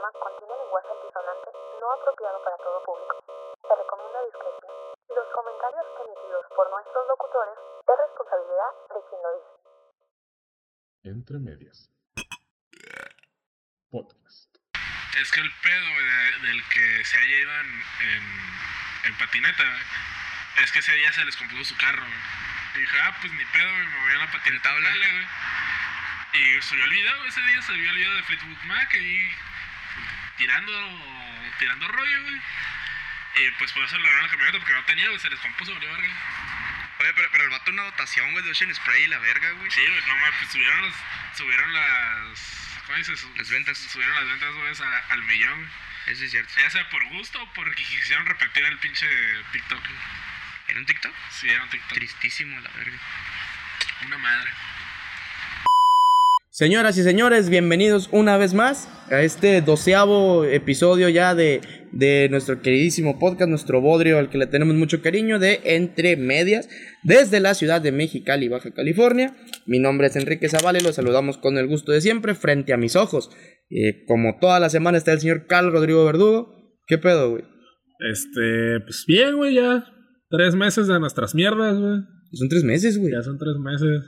programa contiene lenguaje altisonante no apropiado para todo público. Se recomienda discreción. Los comentarios emitidos por nuestros locutores es responsabilidad de quien lo dice. Entre medias. Podcast. Es que el pedo de- del que se haya ido en, en, en patineta, es que ese día se les compuso su carro. Y dije, ah, pues ni pedo, me voy a la patineta. Dale, güey. Y subió el video, ese día subió el video de Fleetwood Mac pues, tirando, tirando rollo, güey. Y pues por eso le dieron la camioneta porque no tenía, güey, se les compuso, valió verga. Oye, pero, pero el vato una dotación, güey, de Ocean Spray y la verga, güey. Sí, güey, no mames, pues subieron, los, subieron las. ¿Cómo dices? Las ventas. Subieron las ventas, güey, al millón, güey. Eso es cierto. Ya sea por gusto o porque quisieron repetir el pinche TikTok. güey. ¿Era un TikTok? Sí, era un TikTok. Tristísimo, la verga. Una madre. Señoras y señores, bienvenidos una vez más a este doceavo episodio ya de, de nuestro queridísimo podcast, nuestro bodrio al que le tenemos mucho cariño de Entre Medias, desde la ciudad de Mexicali, Baja California. Mi nombre es Enrique Zavala y los saludamos con el gusto de siempre frente a mis ojos. Eh, como toda la semana está el señor Carl Rodrigo Verdugo. ¿Qué pedo, güey? Este, pues bien, güey, ya. Tres meses de nuestras mierdas, güey. Son tres meses, güey. Ya son tres meses.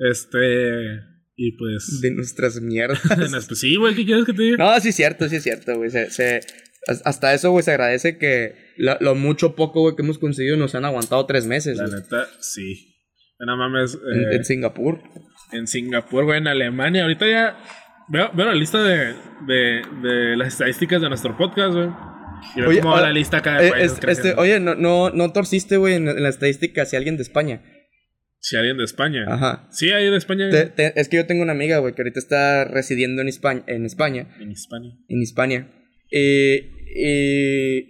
Este, y pues. De nuestras mierdas. pues sí, güey, ¿qué quieres que te diga? No, sí es cierto, sí es cierto, güey. Se, se- has- hasta eso, güey, se agradece que lo, lo mucho poco, güey, que hemos conseguido nos han aguantado tres meses. La neta, sí. No mames. En, eh, en Singapur. en Singapur, güey, en Alemania. Ahorita ya veo, veo la lista de, de, de las estadísticas de nuestro podcast, güey. Y veo Oye, cómo va ah, la lista cada Eh, es- este, oye, no, no, no torciste, güey, en, en la estadística si alguien de España. Si alguien de España. Ajá. Sí, hay de España. Te- te- es que yo tengo una amiga, güey, que ahorita está residiendo en España, en España, En España. en Hispania. Y, y-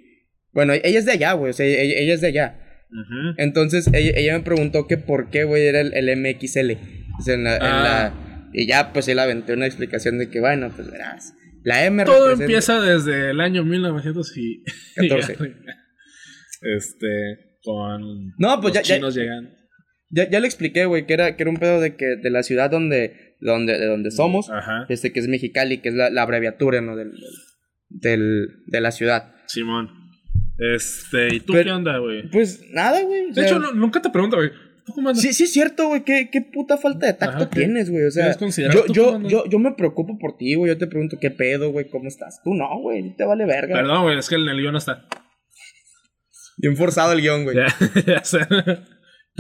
bueno, ella es de allá, güey, o sea, ella, ella es de allá. Ujú. Entonces, ella, ella me preguntó que por qué, güey, era el, el MXL. O sea, en la, en Ah. la- y ya, pues, él aventé una explicación de que, bueno, pues, verás, la M Todo representa- empieza desde el año 1900 y... 14. este, con No, pues los ya- ya- chinos llegan. Ya, ya le expliqué, güey, que era, que era un pedo de que de la ciudad donde, donde, de donde somos, Ajá. este que es Mexicali, que es la, la abreviatura, ¿no? Del, del, de la ciudad. Simón. Este, ¿y tú Pero- qué onda, güey? Pues nada, güey. o De sea, hecho, no- nunca te pregunto, güey. ¿Tú cómo andas? Sí, sí es cierto, güey. ¿Qué, qué puta falta de tacto tienes, güey. O sea, ¿Quieres considerar yo, yo, yo, yo me preocupo por ti, güey. Yo te pregunto qué pedo, güey, cómo estás. Tú no, güey. Te vale verga. Perdón, güey, es que en el guion no está. Bien forzado el guion, güey. Ya, ya sé.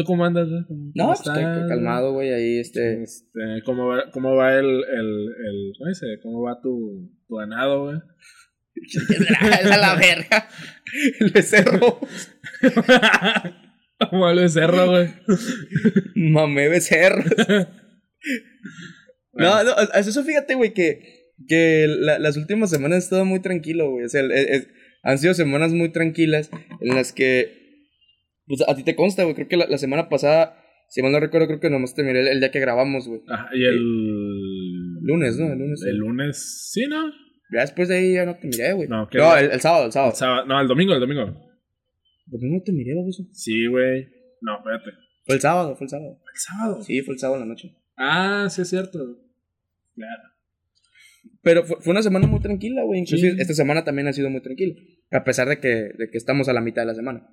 ¿Tú cómo andas, No, pues calmado, güey. Ahí, este. Este, ¿cómo va, cómo va el, el, el, ¿cómo dice? ¿Cómo va tu, tu ganado, güey? a la verga. El becerro. ¿Cómo va el becerro, güey? Mamé becerro. No, no, es- eso fíjate, güey, que, que la- las últimas semanas he estado muy tranquilo, güey. O sea, es- es- han sido semanas muy tranquilas en las que, pues a ti te consta, güey. Creo que la, la semana pasada, si mal no recuerdo, creo que nomás te miré el, el día que grabamos, güey. Ajá, y el... Lunes, ¿no? El lunes. El lunes, sí, ¿no? Ya después de ahí ya no te miré, güey. No, el, el sábado, el sábado. El sábado- no, el domingo, el domingo. ¿Por qué no te miré, baboso? Sí, güey. No, espérate. Fue el sábado, fue el sábado. El sábado. Sí, fue el sábado en la noche. Ah, sí es cierto. Claro. Pero fue, fue una semana muy tranquila, güey. Inclusive Sí. esta semana también ha sido muy tranquila. A pesar de que, de que estamos a la mitad de la semana.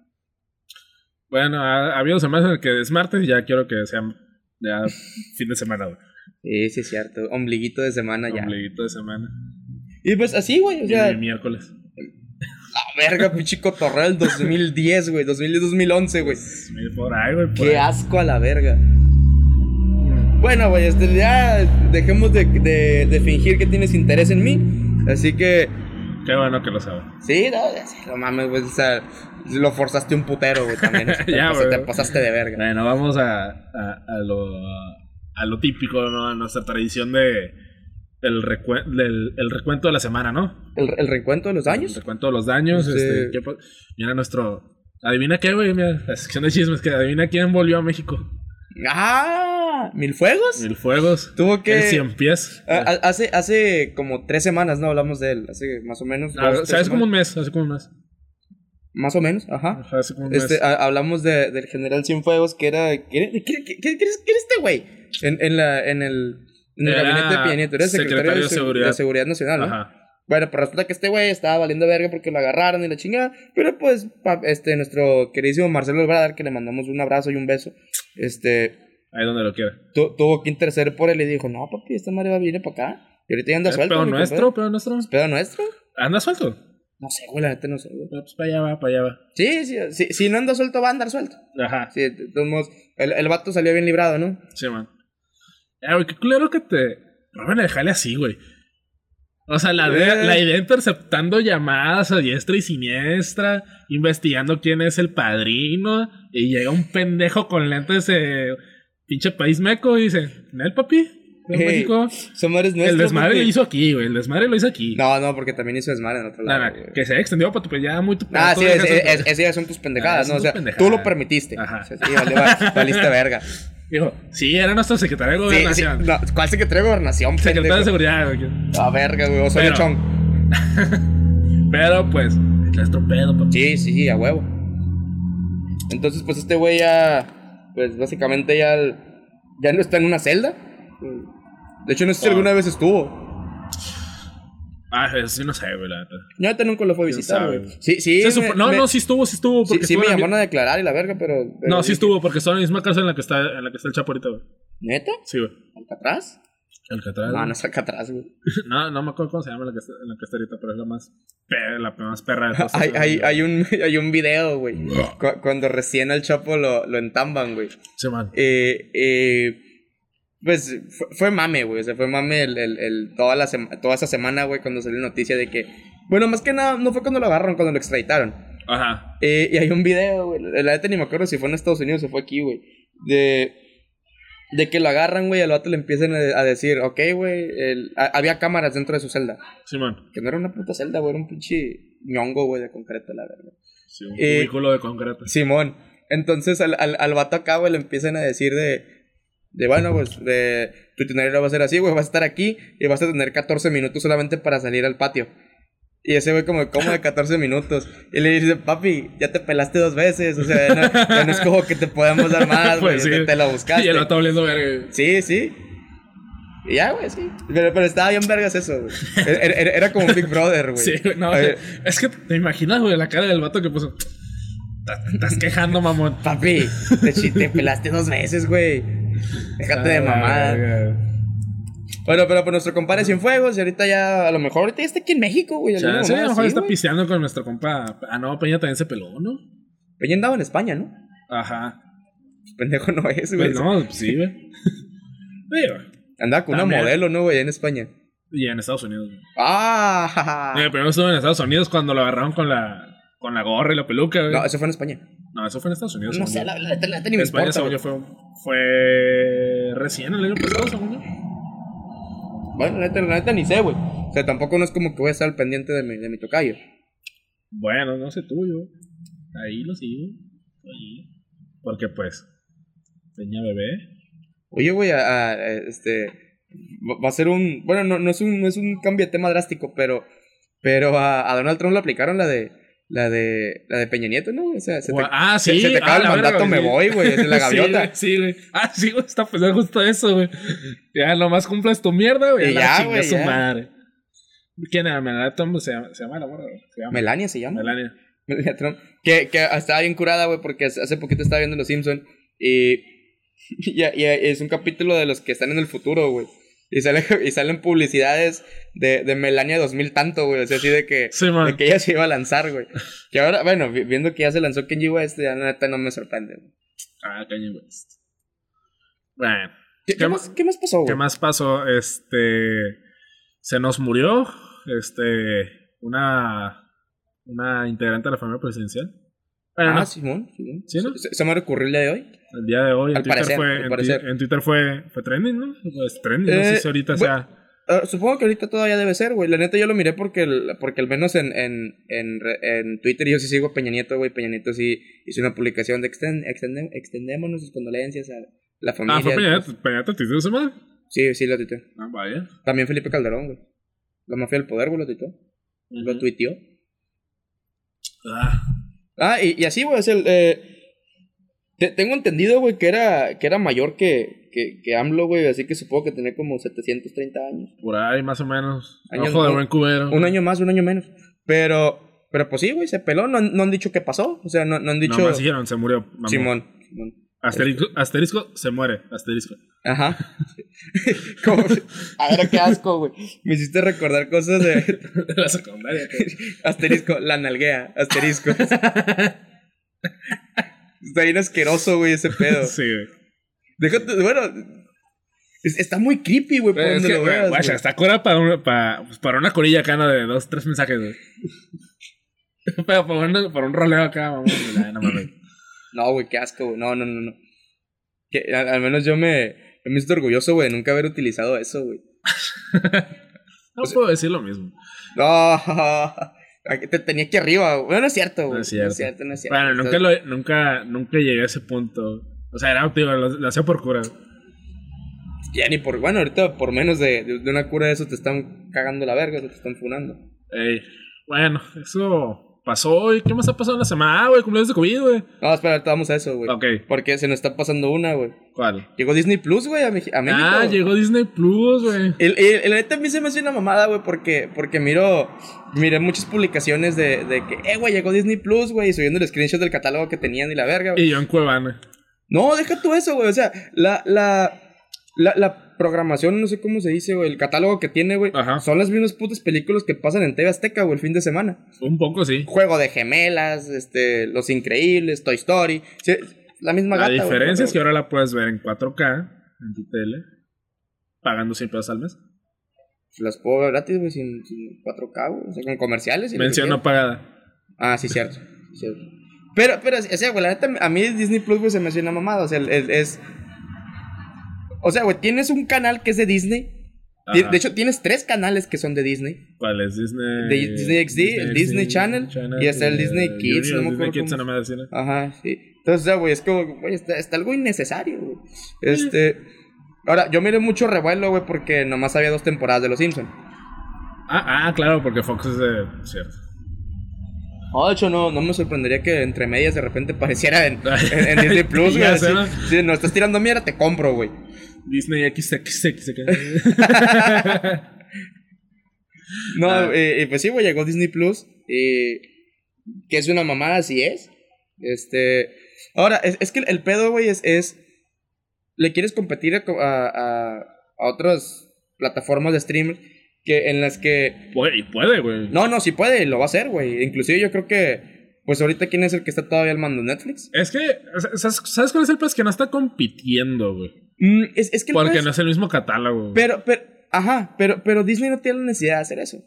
Bueno, ha, ha habido semanas en las que es martes y ya quiero que sea ya fin de semana, güey. Sí, sí, es cierto. Ombliguito de semana ya. Ombliguito de semana. Y pues así, güey. O Y sea, mi miércoles. la verga, pinche cotorreo del 2010, güey. 2010-2011, güey. Sí, Por ahí, güey. por Qué ahí. asco a la verga. Bueno, güey, este, ya dejemos de, de, de fingir que tienes interés en mí. Así que, Qué bueno que lo sabe. sí, no, ya sé, no mames, güey. O sea, lo forzaste un putero, güey, también. Te, Ya, te pasaste de verga. Bueno, vamos a, a, a lo, a lo típico, ¿no? A nuestra tradición de el, recue- del, el recuento de la semana, ¿no? ¿El, el reencuentro de los El años? recuento de los daños. Sí. Este, ¿qué pa- mira nuestro... Adivina qué, güey. Mira, la sección de chismes que adivina quién volvió a México. ¡Ah! ¿Mil fuegos? Mil fuegos. Tuvo que. El cien pies. a- a- hace, hace como tres semanas, ¿no? Hablamos de él. Hace más o menos. Ah, dos, o sea, hace como un mes, hace como un mes. Más o menos, ajá. Ajá, hace como un Este, mes. a- hablamos de, del general Cienfuegos, que era. ¿Quién es este güey? En, en, la, en el, en el Era gabinete de Peña Nieto. Era secretario, secretario de, de Se- Seguridad. de Seguridad Nacional, ¿no? Ajá. Bueno, pues resulta que este güey estaba valiendo verga porque lo agarraron y la chingada. Pero pues, este, nuestro queridísimo Marcelo Obrador, que le mandamos un abrazo y un beso, este, Ahí donde lo quiera. tu- tuvo que interceder por él y dijo, no, papi, esta madre va a venir para acá. Y ahorita ya anda suelto. pedo güey, ¿qué nuestro, pedo? nuestro. ¿Es pedo nuestro? ¿Anda suelto? No sé, güey, la neta no sé, güey. Pues para allá va, para allá va. Sí, sí, sí, si no anda suelto, va a andar suelto. Ajá. Sí, de todos modos, el, el vato salió bien librado, ¿no? Sí, man. Ah, güey, qué culero que te roben el jale así, güey. O sea, la, idea- Eh. la idea interceptando llamadas a diestra y siniestra, investigando quién es el padrino, y llega un pendejo con lentes de pinche país meco y dice, ¿Nel, papi? ¿De Ey, México? El desmadre lo hizo aquí, güey. El desmadre lo hizo aquí. No, no, porque también hizo desmadre en otro lado. Que se haya extendido para tu ya muy tu Ah, sí, es, es, es- esas son tus pendejadas, Ah, ¿no? O sea, tú lo permitiste. Ajá. O sea, sí, vale, va- valiste verga. Dijo, sí, era nuestro secretario de sí, gobernación. no, ¿Cuál secretario de gobernación, Secretario de seguridad, güey. Ah, verga, güey, Pero- Chong. Pero pues, es nuestro pedo, papi. Sí, sí, sí, a huevo. Entonces, pues este güey ya, pues básicamente ya, ya no está en una celda. De hecho, no sé si Ah. alguna vez estuvo. Ah, eso sí no sé, güey, la neta. Yo ahorita nunca lo fue a ¿Quién visitar, güey. Sí, sí. Supo- no, me- no, sí estuvo, sí estuvo. Sí, Porque sí estuvo me la llamaron a declarar y la verga, pero... pero No, sí estuvo, porque está en la misma cárcel en la que está, en la que está el Chapo ahorita, güey. ¿Neta? Sí, güey. ¿Alcatraz? Alcatraz. No, no es Alcatraz, güey. No, no me acuerdo cómo se llama la que está, en la que está ahorita, pero es la más, pe- la más perra de todas. Hay, hay, hay, un, hay un video, güey. cu- cuando recién al Chapo lo, lo entamban, güey. Sí, man. Eh, eh, pues fue, fue mame, güey. O sea, fue mame el, el, el- toda, la sema- toda esa semana, güey, cuando salió la noticia de que. Bueno, más que nada, no fue cuando lo agarraron, cuando lo extraditaron. Ajá. Eh, y hay un video, güey. La neta ni me acuerdo si fue en Estados Unidos o fue aquí, güey. De. De que lo agarran, güey, y al vato le empiezan a, decir, ok, güey. Había cámaras dentro de su celda. Sí, man. Que no era una puta celda, güey, era un pinche ñongo, güey, de concreto, la verdad. Sí, un Eh, cubículo de concreto. Simón. Entonces al, al, al vato acá, güey, le empiezan a decir de. De bueno, pues, de. Tu itinerario va a ser así, güey, vas a estar aquí y vas a tener 14 minutos solamente para salir al patio. Y ese güey, como, ¿cómo de 14 minutos? Y le dice, papi, ya te pelaste dos veces, o sea, ya no, ya no es como que te podamos dar más, güey, Pues sí. te, te la buscaste. Y el vato oliendo verga. Sí, sí. Y ya, güey, sí. Pero, pero estaba bien vergas eso, güey. Era, era- era como Big Brother, güey. Sí, no, es que te imaginas, güey, la cara del vato que puso. "Te Estás quejando, mamón. Papi, te, te pelaste dos veces, güey. Déjate de Ah, mamada. verga. Bueno, pero por nuestro compadre Cienfuegos, y ahorita ya, a lo mejor ahorita ya está aquí en México, güey. Alguna sí, a lo mejor está güey. pisteando con nuestro compa. Ah, no, Peña también se peló, ¿no? Peña andaba en España, ¿no? Ajá. Pendejo no es, güey. Pues no, sí, güey. Andaba con una modelo, ¿no, güey? En España. y en Estados Unidos. güey. ¡Ah! jaja. Eh, primero estuvo en Estados Unidos cuando lo agarraron con la, con la gorra y la peluca, güey. No, eso fue en España. No, eso fue en Estados Unidos. No sé, la la neta la ni me España, importa, según güey. yo, fue, fue recién el año pasado, según yo. Bueno, la neta, la neta ni sé, güey. O sea, tampoco no es como que voy a estar al pendiente de mi, de mi tocayo. Bueno, no sé tú, yo. Ahí lo sigo. Ahí. Porque pues, Peña bebé. Oye, güey, a- a- este. va- Va a ser un. Bueno, no, no, es un, no es un cambio de tema drástico, pero. Pero a, a Donald Trump le aplicaron la de. La de. La de Peña Nieto, ¿no? O sea, se te, ah, se- sí. se te acaba ah, el la mandato, verga, me sí. voy, güey. Es la Sí, gaviota. güey, Sí, güey. Ah, sí, güey. Está pensando justo eso, güey. Ya nomás cumples tu mierda, güey. Ya, güey, su madre. ¿Quién era? Melania Trump se llama, se llama la morra. Se Melania se llama. Melania. Melania Trump. Que, que estaba bien curada, güey, porque hace poquito estaba viendo Los Simpson y, y, y es un capítulo de los que están en el futuro, güey. Y, sale, y salen publicidades de, de Melania 2000 tanto, güey. O sea, así de que, Sí, de que ella se iba a lanzar, güey. Que ahora, bueno, vi- viendo que ya se lanzó Kenji West, ya neta no me sorprende. güey. Ah, Kanye West. Bueno. ¿Qué, ¿Qué qué ma- más, ¿Qué más pasó, güey? ¿Qué más pasó? Este. Se nos murió. Este. Una. Una integrante de la familia presidencial. Bueno, Ah, no, Simón, Simón. ¿Sí, no? ¿Se, se me ocurrió el día de hoy? el día de hoy en Al Twitter parecer, fue. en, en Twitter fue. Fue trending, ¿no? Pues trending. no Eh, sé si ahorita sea. Ah, supongo que ahorita todavía debe ser, güey. La neta yo lo miré porque, el- porque al menos en, en, en, en Twitter yo sí sigo a Peña Nieto, güey. Peña Nieto sí hizo una publicación de extend, extende- extendemos nuestras condolencias a la familia. Ah, fue Peña pues, Nieto. Peña Nieto, ¿te hizo esa madre? Sí, sí, lo tuiteó. Ah, vaya. También Felipe Calderón, güey. La mafia del poder, güey, lo tuiteó. Lo tuiteó. Ah, Ah, y, y así, güey, es el... eh, te- tengo entendido, güey, que era, que era mayor que, que, que AMLO, güey, así que supongo que tenía como 730 años. Por ahí, más o menos. Años- Ojo de un- buen cubero. Un año más, un año menos. Pero, pero pues sí, güey, se peló. No, han- no han dicho qué pasó. O sea, no, no han dicho. No, más dijeron, se murió. mamón. Simón. Simón. Asterisco, asterisco, se muere. Asterisco. Ajá. Como- a ver, qué asco, güey. Me hiciste recordar cosas de. De la secundaria. Asterisco, la nalguea, asterisco. Está bien asqueroso, güey, ese pedo. Sí, güey. Déjate, bueno. es- está muy creepy, güey, por Es donde que, veas. está cura para una, para, pues, para una corilla acá, ¿no? De dos, tres mensajes, güey. Pero para un, para un roleo acá, vamos. no mames. No, güey, qué asco, güey. No, no, no, no. Que, al, al menos yo me, me siento orgulloso, güey, de nunca haber utilizado eso, güey. No puedo decir lo mismo. No, te tenía aquí arriba, güey. Bueno, no es cierto, güey. No es cierto. No es cierto, no es cierto. Bueno, nunca, lo, nunca, nunca llegué a ese punto. O sea, era, tío, lo, lo hacía por cura. Ya ni por. Bueno, ahorita por menos de, de, de una cura de eso te están cagando la verga, te están funando. Ey, bueno, eso pasó. ¿Y qué más ha pasado en la semana? Ah, güey, cumpleaños de COVID, güey. No, espera, ahorita vamos a eso, güey. Ok. Porque se nos está pasando una, güey. ¿Cuál? Llegó Disney Plus, güey, a México. Ah, llegó Disney Plus, güey. El, el, el neta a mí se me hace una mamada, güey, porque, porque miro, miré muchas publicaciones de, de que, eh, güey, llegó Disney Plus, güey, y subiendo el screenshot del catálogo que tenían y la verga, güey. Y yo en Cuevana. No, deja tú eso, güey, o sea, la, la, la, la programación, no sé cómo se dice, güey, el catálogo que tiene, güey, Ajá. son las mismas putas películas que pasan en TV Azteca, güey, el fin de semana. Un poco, sí. Juego de gemelas, este, Los Increíbles, Toy Story, sí, la misma La gata, güey, diferencia es que ahora la puedes ver en 4K en tu tele, pagando 100 pesos al mes. Las puedo ver gratis, güey, sin, sin 4K, güey, o sea, con comerciales y Mención no pagada. Ah, sí, cierto. sí, cierto. Pero, pero, o sea, güey, la neta, a mí Disney Plus, güey, se me hace una mamada. O sea, el- es. O sea, güey, tienes un canal que es de Disney. Ajá. De hecho, tienes tres canales que son de Disney. ¿Cuál es? Disney. De Disney XD, el Disney Channel, y hasta el eh, Disney Kids, Junior, no me Disney Kids, no me decía. Ajá, sí. Entonces, o sea, güey, es como, güey, está, está algo innecesario, güey. Este. Ahora, yo miré mucho revuelo, güey, porque nomás había dos temporadas de Los Simpsons. Ah, ah, claro, porque Fox es de. Cierto. No, de hecho, no, no me sorprendería que entre medias de repente apareciera en, en- en Disney Plus, güey. Si no estás tirando mierda, te compro, güey. Disney XXX. No, Ah. eh, eh, pues sí, güey, llegó Disney Plus. Y que es una mamada, así es. Este. Ahora, es, es que el pedo, güey, es, es. Le quieres competir a, co- a, a- a otras plataformas de streamers que en las que. Puede, y puede, güey. No, no, sí puede, lo va a hacer, güey. Inclusive yo creo que. Pues ahorita, ¿quién es el que está todavía al mando? ¿Netflix? Es que, ¿sabes, ¿sabes cuál es el pez? Que no está compitiendo, güey. Mm, es, es que Porque no es el mismo catálogo. güey. Pero, pero. Ajá, pero, pero Disney no tiene la necesidad de hacer eso.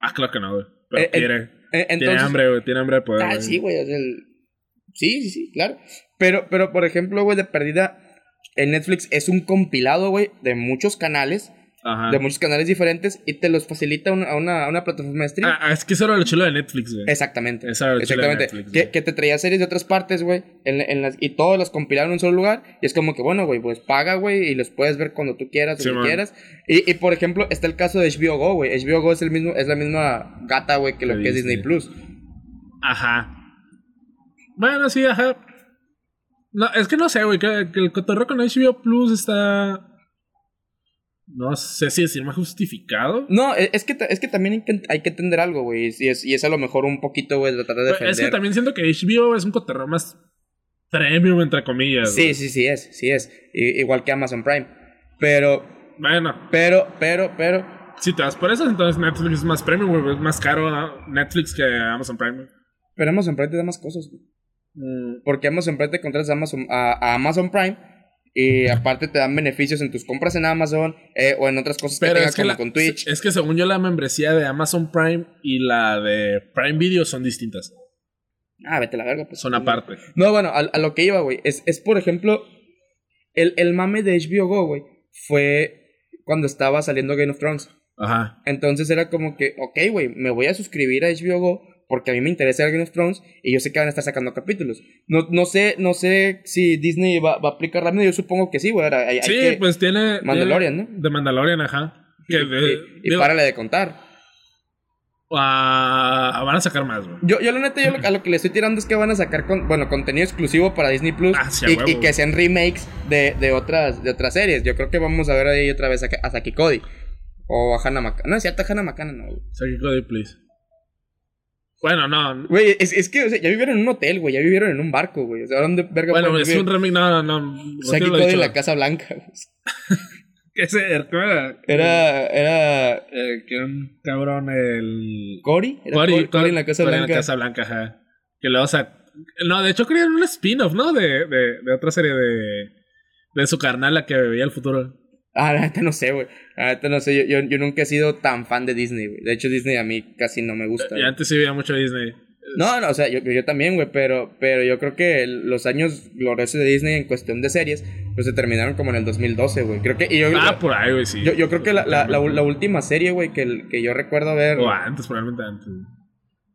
Ah, claro que no, güey. Pero Eh, eh, quiere. Tiene entonces, hambre, güey. Tiene hambre de poder. Ah, güey. sí, güey. el- Sí, sí, sí, claro. Pero, pero, por ejemplo, güey, de perdida, el Netflix es un compilado, güey, de muchos canales, Ajá. de muchos canales diferentes, y te los facilita a una, a una plataforma de stream. Ah, es que eso era lo chulo de Netflix, güey. Exactamente. Eso era lo chulo de Exactamente. Netflix, que, que te traía series de otras partes, güey, en, en las, y todas las compilaron en un solo lugar. Y es como que, bueno, güey, pues paga, güey, y los puedes ver cuando tú quieras, Sí, quieras. Y, y, por ejemplo, está el caso de HBO Go, güey. HBO Go es, el mismo, es la misma gata, güey, que lo que es Disney. Disney Plus. Ajá. Bueno, sí, ajá. No, es que no sé, güey, que, que el cotorreo con HBO Plus está. No sé si decir más justificado. No, e- es que, es que también hay que, hay que entender algo, güey. Y es, y es a lo mejor un poquito, güey, de tratar de Pero defender. es que también siento que HBO es un cotorreo más premium, entre comillas. Sí, sí, sí es, sí es. I- igual que Amazon Prime. Pero, Bueno, pero, pero, pero. si te vas por eso, entonces Netflix es más premium, güey. Es más caro ¿no? Netflix que Amazon Prime. güey. Pero Amazon Prime te da más cosas, güey. Mm, Porque Amazon Prime te contratas a Amazon, a, a Amazon Prime. Y aparte te dan beneficios en tus compras en Amazon eh, o en otras cosas que tengas que, como la- con Twitch. es que según yo la membresía de Amazon Prime y la de Prime Video son distintas. Ah, vete a la verga. Pues. Son aparte. No, bueno, a, a lo que iba, güey. Es, es, por ejemplo, el, el mame de HBO Go, güey. Fue cuando estaba saliendo Game of Thrones. Ajá. Entonces era como que, ok, güey, me voy a suscribir a HBO Go porque a mí me interesa el Game of Thrones y yo sé que van a estar sacando capítulos. No, no sé, no sé si Disney va, va a aplicar rápido, yo supongo que sí, güey. hay Sí, que- pues tiene. Mandalorian, tiene- ¿no? De Mandalorian, ajá. Que y, de- y- y digo, párale de contar. Ah, van a sacar más, güey. Yo, yo la neta, yo lo- a lo que le estoy tirando es que van a sacar con, bueno, contenido exclusivo para Disney Plus Ah, y, huevo, y que sean remakes de, de otras de otras series. Yo creo que vamos a ver ahí otra vez a, a Saki Cody o a Hannah Macana. No, es cierto, Hannah Macana no. Saki Cody, please. Bueno, no. Güey, es, es que o sea, ya vivieron en un hotel, güey, ya vivieron en un barco, güey. O sea, ¿dónde verga Bueno, es vivir? un remake. No, no, no. Lo ha dicho. en la Casa Blanca. güey. Ese ¿cómo era? Era era Eh, que un cabrón, el. Cory, era Cory, Cory, Cory en la Casa Cory Blanca. En la Casa Blanca, ajá. Que luego, o sea. No, de hecho, crearon un spin-off, ¿no? De, de, de otra serie de. De su carnal, la que veía el futuro. Ah, la neta no sé, güey. La neta no sé, yo, yo, yo nunca he sido tan fan de Disney, güey. De hecho, Disney a mí casi no me gusta. Y antes sí veía mucho Disney. No, no, o sea, yo, yo también, güey, pero, pero yo creo que los años gloriosos de Disney en cuestión de series, pues se terminaron como en el 2012, güey. Creo que, y yo, Ah, por ahí, güey, sí. yo, yo creo que la, la, la, la última serie, güey, que, que yo recuerdo ver, O antes, probablemente antes.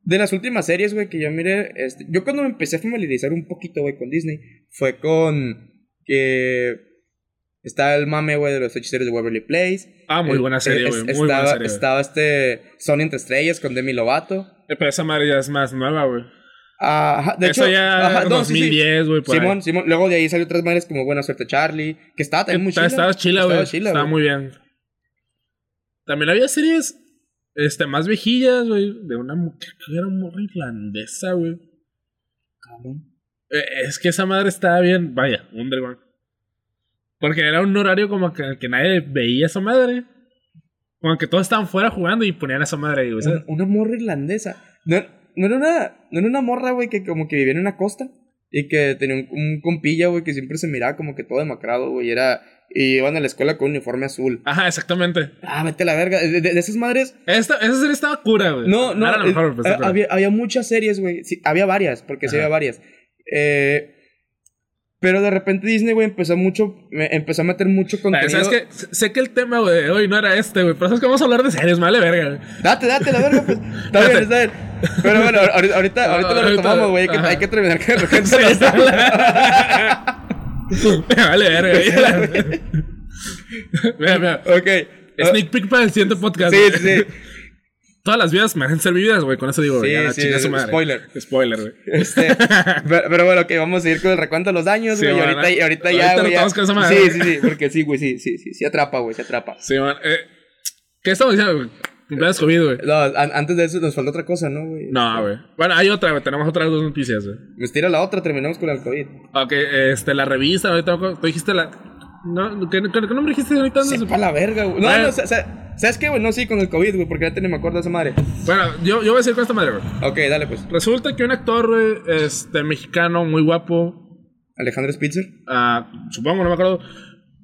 de las últimas series, güey, que yo miré, este, yo cuando me empecé a familiarizar un poquito, güey, con Disney, fue con que está el mame, güey, de los hechiceros de Waverly Place. Ah, muy Eh, buena serie, eh, güey. Muy buena estaba, serie. güey. Estaba este Sony entre estrellas con Demi Lovato. Eh, Pero esa madre ya es más nueva, güey. Ajá, de Eso hecho, ya ajá, no, sí, sí. 2010, güey. Simón, Simón. Luego de ahí salió otras madres como Buena Suerte Charlie, que estaba también muy chila. Estaba chila, güey. Estaba chila, Estaba güey. muy bien. También había series este, más vejillas, güey. De una mu- creo que era morra irlandesa, güey. Cabrón. Eh, es que esa madre estaba bien. Vaya, Underground. Porque era un horario como que, que nadie veía esa madre. Como que todos estaban fuera jugando y ponían esa madre ahí. Una, una morra irlandesa. No, no era una, no era una morra, güey, que como que vivía en una costa. Y que tenía un, un compilla, güey, que siempre se miraba como que todo demacrado, güey. y Era, y iban a la escuela con un uniforme azul. Ajá, exactamente. Ah, vete a la verga. De, de- de esas madres. Esta, esa serie estaba cura, güey. No, no. Era la eh, mejor, pues, eh, había, había muchas series, güey. Sí, había varias, porque sí había varias. Eh, pero de repente Disney, güey, empezó mucho. me- empezó a meter mucho contenido. ¿Sabes qué? Sé que el tema, güey, de hoy no era este, güey. Pero sabes que vamos a hablar de series, me vale verga, güey. Date, date la verga, pues. Está bien, está bien. Pero bueno, ahorita, ahorita, ahorita lo retomamos, güey. Hay, que- hay que terminar que de vale verga, güey. mira, mira. Ok. ah, Sneak peek para el siguiente podcast. Sí, sí. Todas las vidas merecen ser vividas, güey. Con eso digo, güey. Sí, ya, sí, su madre. spoiler. Spoiler, güey. Este, pero, pero bueno, ok, vamos a seguir con el recuento de los daños, Sí, güey. y bueno. ahorita, y ahorita Ahorita ya, güey. ya- con esa madre. Sí, sí, sí. Porque sí, güey, sí, sí, sí. Sí atrapa, güey, se atrapa. Sí, man. Eh, ¿Qué estamos diciendo, güey? Cumpleaños COVID, güey. No, an- antes de eso nos falta otra cosa, ¿no, güey? No, güey. Bueno, hay otra, güey. Tenemos otras dos noticias, güey. Me estira la otra, terminamos con el COVID. Ok, este, la revista, ahorita tú dijiste la. No, ¿qué, qué, qué nombre dijiste ahorita? Sepa la verga, güey. No, Bueno. no, sa- sa- ¿sabes qué, güey? No, sí, con el COVID, güey, porque ya ni me acuerdo de esa madre. Bueno, yo, yo voy a decir con esta madre, güey. Ok, dale, pues. Resulta que un actor, güey, este, mexicano, muy guapo, Alejandro Spitzer. ah, supongo, no me acuerdo.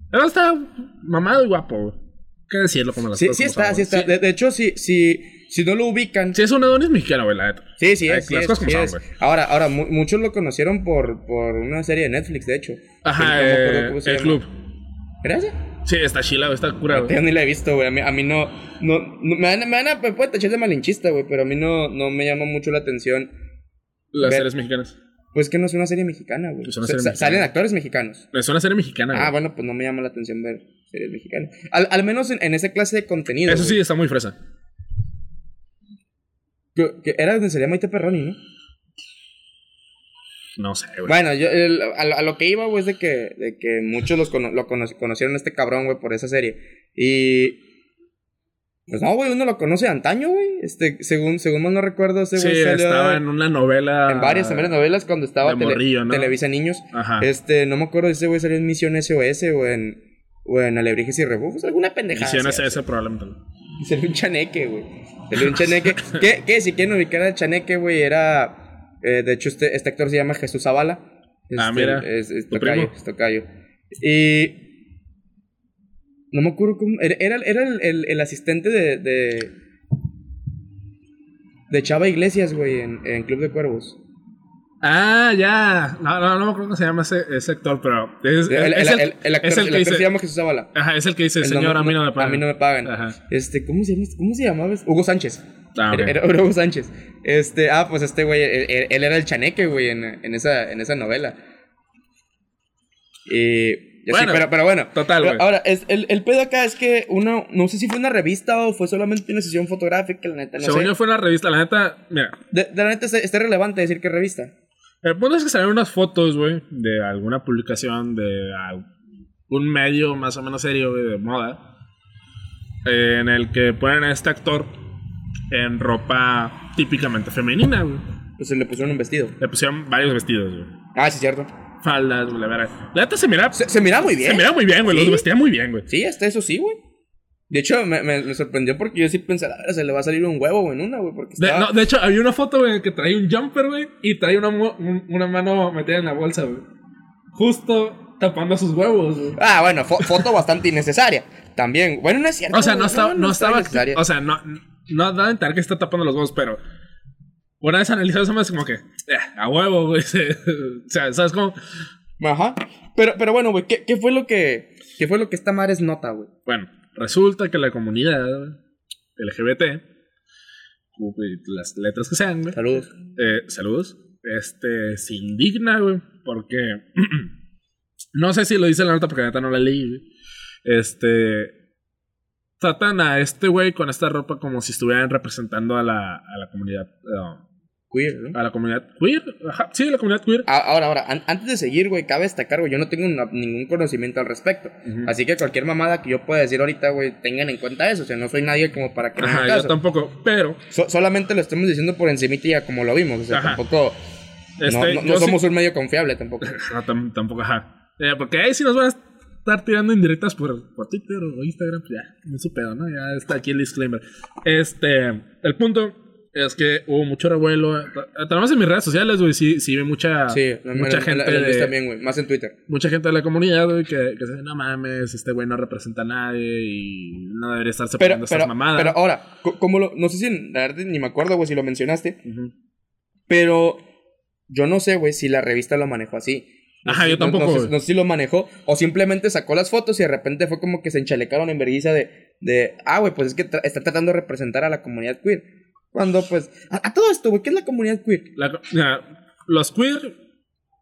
Pero está mamado y guapo, güey. ¿Qué decirlo como las Sí, cosas sí como está, sí está. De, de hecho, si, si, si no lo ubican. Sí, es un Adonis mexicano, güey, la neta. Sí, sí, es, sí las es, cosas como sí son, es. Ahora, ahora mu- muchos lo conocieron por, por una serie de Netflix, de hecho. Ajá, No me eh, se el llama. club. Gracias. Sí, está chila, está cura, güey. Yo ni la he visto, güey. A mí, a mí no, no, no- Me van, a- me van a. Me pueden tachar de malinchista, güey. Pero a mí no, no me llama mucho la atención. Las Ver- series mexicanas. Pues que no es una serie mexicana, güey. Sa- mexicana. Salen actores mexicanos. Es una serie mexicana, güey. Ah, bueno, pues no me llama la atención ver series mexicanas. Al, al menos en, en esa clase de contenido. Eso sí, está muy fresa. Que, que era donde sería Maite Perroni, ¿no? No sé, güey. Bueno, yo, el- a, lo- a lo que iba, güey, es de que, de que muchos los cono- lo cono- conocieron a este cabrón, güey, por esa serie. Y. Pues no, güey, uno lo conoce de antaño, güey. Este, según, según mal no recuerdo, ese sí, güey salió estaba en una novela. en varias, en varias novelas cuando estaba de tele- morrillo, ¿no? Televisa Niños. Ajá. Este, no me acuerdo si ese güey salió en Misión SOS o en. O en Alebrijes y Rebujos, alguna pendejada. Así, ese, probablemente. Salió un chaneque, güey. Salió un chaneque. que, que si quieren ubicar al chaneque, güey, era. Eh, de hecho, este, este actor se llama Jesús Zavala. Ah, Este, mira, Es, es tocayo, es tocayo. Y. No me acuerdo cómo. Era, era, el, el- el asistente de, de. De Chava Iglesias, güey, en, en Club de Cuervos. Ah, ya. No, no, no me acuerdo cómo se llama ese, ese actor, pero. Es, El, es el- el- el actor, es que actor dice. se llama Jesús Zavala. Ajá, es el que dice, El señor, a mí no me pagan. A mí no me pagan. Ajá. Este, ¿cómo se llama? ¿Cómo se llamaba? Hugo Sánchez. Ah. Era, Hugo Sánchez. Este, ah, pues este güey, él, era el chaneque, güey, en, en esa, en esa novela. Y Bueno, pero, pero bueno. total, Pero güey. Ahora, es, el, el pedo acá es que uno, no sé si fue una revista o fue solamente una sesión fotográfica, la neta, no Según sé. yo fue una revista, la neta, mira, De, de la neta está, está relevante decir que revista. el punto es que salieron unas fotos, güey, de alguna publicación de un medio más o menos serio, güey, de moda, eh, en el que ponen a este actor en ropa típicamente femenina, güey. Pues se le pusieron un vestido. Le pusieron varios vestidos, güey. Ah, sí, cierto. Faldas, güey, la verdad. La neta se mira, Se, se mira muy bien. se mira muy bien, güey, Sí. los vestía muy bien, güey. Sí, hasta eso sí, güey. De hecho, me, me, me sorprendió porque yo sí pensé, a se le va a salir un huevo en una, güey, porque De, estaba... no, de hecho, había una foto, güey, que trae un jumper, güey, y trae una, un- una mano metida en la bolsa, güey. Justo tapando sus huevos, güey. Ah, bueno, fo- foto bastante innecesaria. También, bueno, no es cierto. O sea, no güey, estaba, no estaba, innecesaria. o sea, no, no da a entender que está tapando los huevos, pero una vez analizado eso, me hace como que, eh, a huevo, güey, o sea, ¿sabes cómo? Ajá. Pero, pero bueno, güey, ¿qué, ¿qué fue lo que... ¿Qué fue lo que esta madre es nota, güey? Bueno, resulta que la comunidad LGBT, las letras que sean, güey, Saludos. eh, saludos, este, se indigna, güey, porque no sé si lo dice la nota porque la neta no la leí, güey. Este, tratan a este güey con esta ropa como si estuvieran representando a la, a la comunidad, eh, Queer, ¿no? a la comunidad queer, ajá, sí, la comunidad queer. Ahora, ahora, an- antes de seguir, güey, cabe destacar, güey, yo no tengo una- ningún conocimiento al respecto. Así que cualquier mamada que yo pueda decir ahorita, güey, tengan en cuenta eso. O sea, no soy nadie como para que Ajá, yo tampoco, pero, So- solamente lo estamos diciendo por encimita ya como lo vimos. O sea, Ajá. tampoco... este, no no, no sí- somos un medio confiable tampoco. No, tam- tampoco, ajá. Eh, porque ahí sí nos van a estar tirando indirectas por, por Twitter o Instagram, pues ya, no es su pedo, ¿no? Ya está aquí el disclaimer. Este, el punto es que hubo mucho revuelo. eh, Tenemos en mis redes sociales, güey, sí, sí ve mucha, Sí, mucha en- en- gente en de- también, güey. Más en Twitter. mucha gente de la comunidad, güey, que, que dice, no mames, este güey no representa a nadie y no debería estarse Pero, poniendo pero, estas mamadas. pero ahora, ¿cómo lo...? No sé si... La verdad ni me acuerdo, güey, si lo mencionaste. Ujú. Pero... Yo no sé, güey, si la revista lo manejó así. No Ajá, yo no- tampoco, No, sé, no sé si lo manejó o simplemente sacó las fotos y de repente fue como que se enchalecaron en vergüenza de, de ah, güey, pues es que tra- está tratando de representar a la comunidad queer. Cuando, pues, a, a todo esto, güey, ¿qué es la comunidad queer? La- los queer,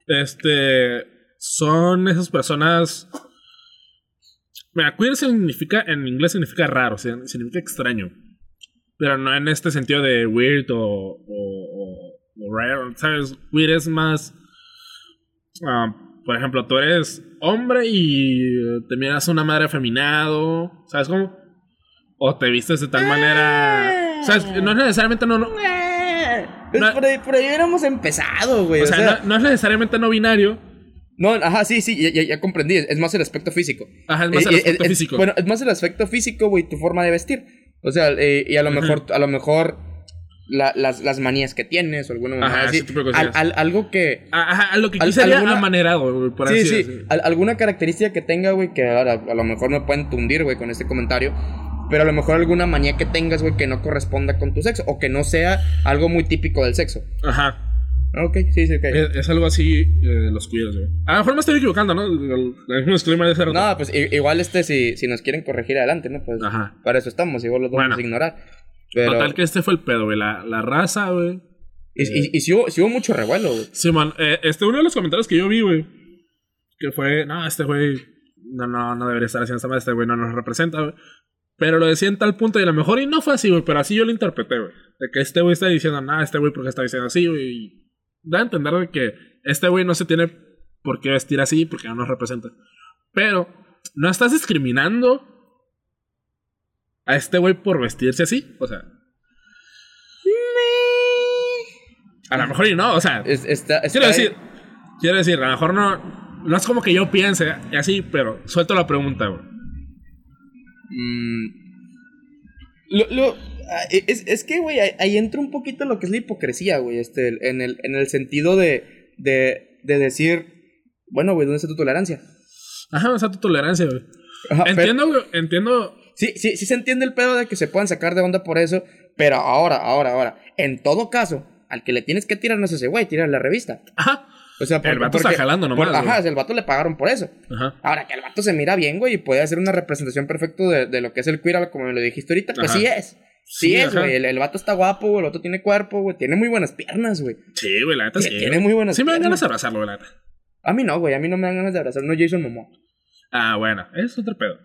este, son esas personas. Mira, queer significa, en inglés significa raro, sig- significa extraño. Pero no en este sentido de weird o, o, o- o rare, ¿sabes? Queer es más. Ah, por ejemplo, tú eres hombre y te miras a una madre afeminado, ¿sabes cómo? O te vistes de tal manera. ¿Sabes? No es necesariamente no, no, Pues No- por, ahí, por ahí hubiéramos empezado, güey. o sea, no, no es necesariamente no binario. No, ajá, sí, sí, ya, ya- comprendí. Es más el aspecto físico. Ajá, es más el Eh, eh, aspecto eh, físico. Bueno, es más el aspecto físico, güey, tu forma de vestir. O sea, eh, y a lo mejor, a lo mejor la- las, las manías que tienes o alguna Ajá, así. de Al- al- algo que. Ah, Ajá, a lo que Al- quise sería alguna- amanerado, güey, por sí, así sí. al- alguna característica que tenga, güey, que ahora a lo mejor me pueden tundir, güey, con este comentario. Pero a lo mejor alguna manía que tengas, güey, que no corresponda con tu sexo. O que no sea algo muy típico del sexo. Ajá. Ok, sí, sí, ok. Es, es algo así eh, los cuidos, güey. A lo mejor me estoy equivocando, ¿no? El, mismo disclaimer de ese rato. No, pues igual este, si, si nos quieren corregir adelante, ¿no? Pues Ajá. para eso estamos, igual los vamos Bueno. a ignorar. Pero. Total que este fue el pedo, güey. La, la raza, güey. Y, y, y sí, hubo, sí hubo mucho revuelo, güey. Simón, eh, este uno de los comentarios que yo vi, güey. Que fue, no, este güey no, no, no debería estar haciendo esta madre, este güey no nos representa, güey. Pero lo decía en tal punto y a lo mejor y no fue así, güey, pero así yo lo interpreté, güey. De que este güey está diciendo, no, este güey porque está diciendo así, güey. Y da a entender de que este güey no se tiene por qué vestir así porque no nos representa. Pero no estás discriminando a este güey por vestirse así, o sea. A lo mejor y no, o sea. Es- está, está Quiero ahí. decir, quiero decir, a lo mejor no, no es como que yo piense así, pero suelto la pregunta, güey. Mm, lo, lo- ah, es, es que, güey, ahí, ahí entra un poquito lo que es la hipocresía, güey. Este, en, el, en el sentido de, de, de decir, bueno, güey, ¿dónde está tu tolerancia? Ajá, o sea, tu tolerancia, güey. Ajá, pero- Entiendo, güey, entiendo. Sí, sí, sí se entiende el pedo de que se puedan sacar de onda por eso, pero ahora, ahora, ahora, en todo caso, al que le tienes que tirar no es ese güey, tirar la revista. Ajá, O sea, El vato está jalando nomás, por- ajá, el vato le pagaron por eso. ajá. Ahora, que el vato se mira bien, güey, y puede hacer una representación perfecta de, de lo que es el queer, como me lo dijiste ahorita, pues Ajá. sí es. Sí, Sí, es, güey. El, el vato está guapo, güey, el vato tiene cuerpo, güey, tiene muy buenas piernas, güey. Sí, güey, la neta sí. Tiene muy buenas Sí me dan piernas. ganas de abrazarlo, güey, la neta. A mí no, güey, a mí no me dan ganas de abrazar, no Jason Momoa. Ah, bueno, es otro pedo.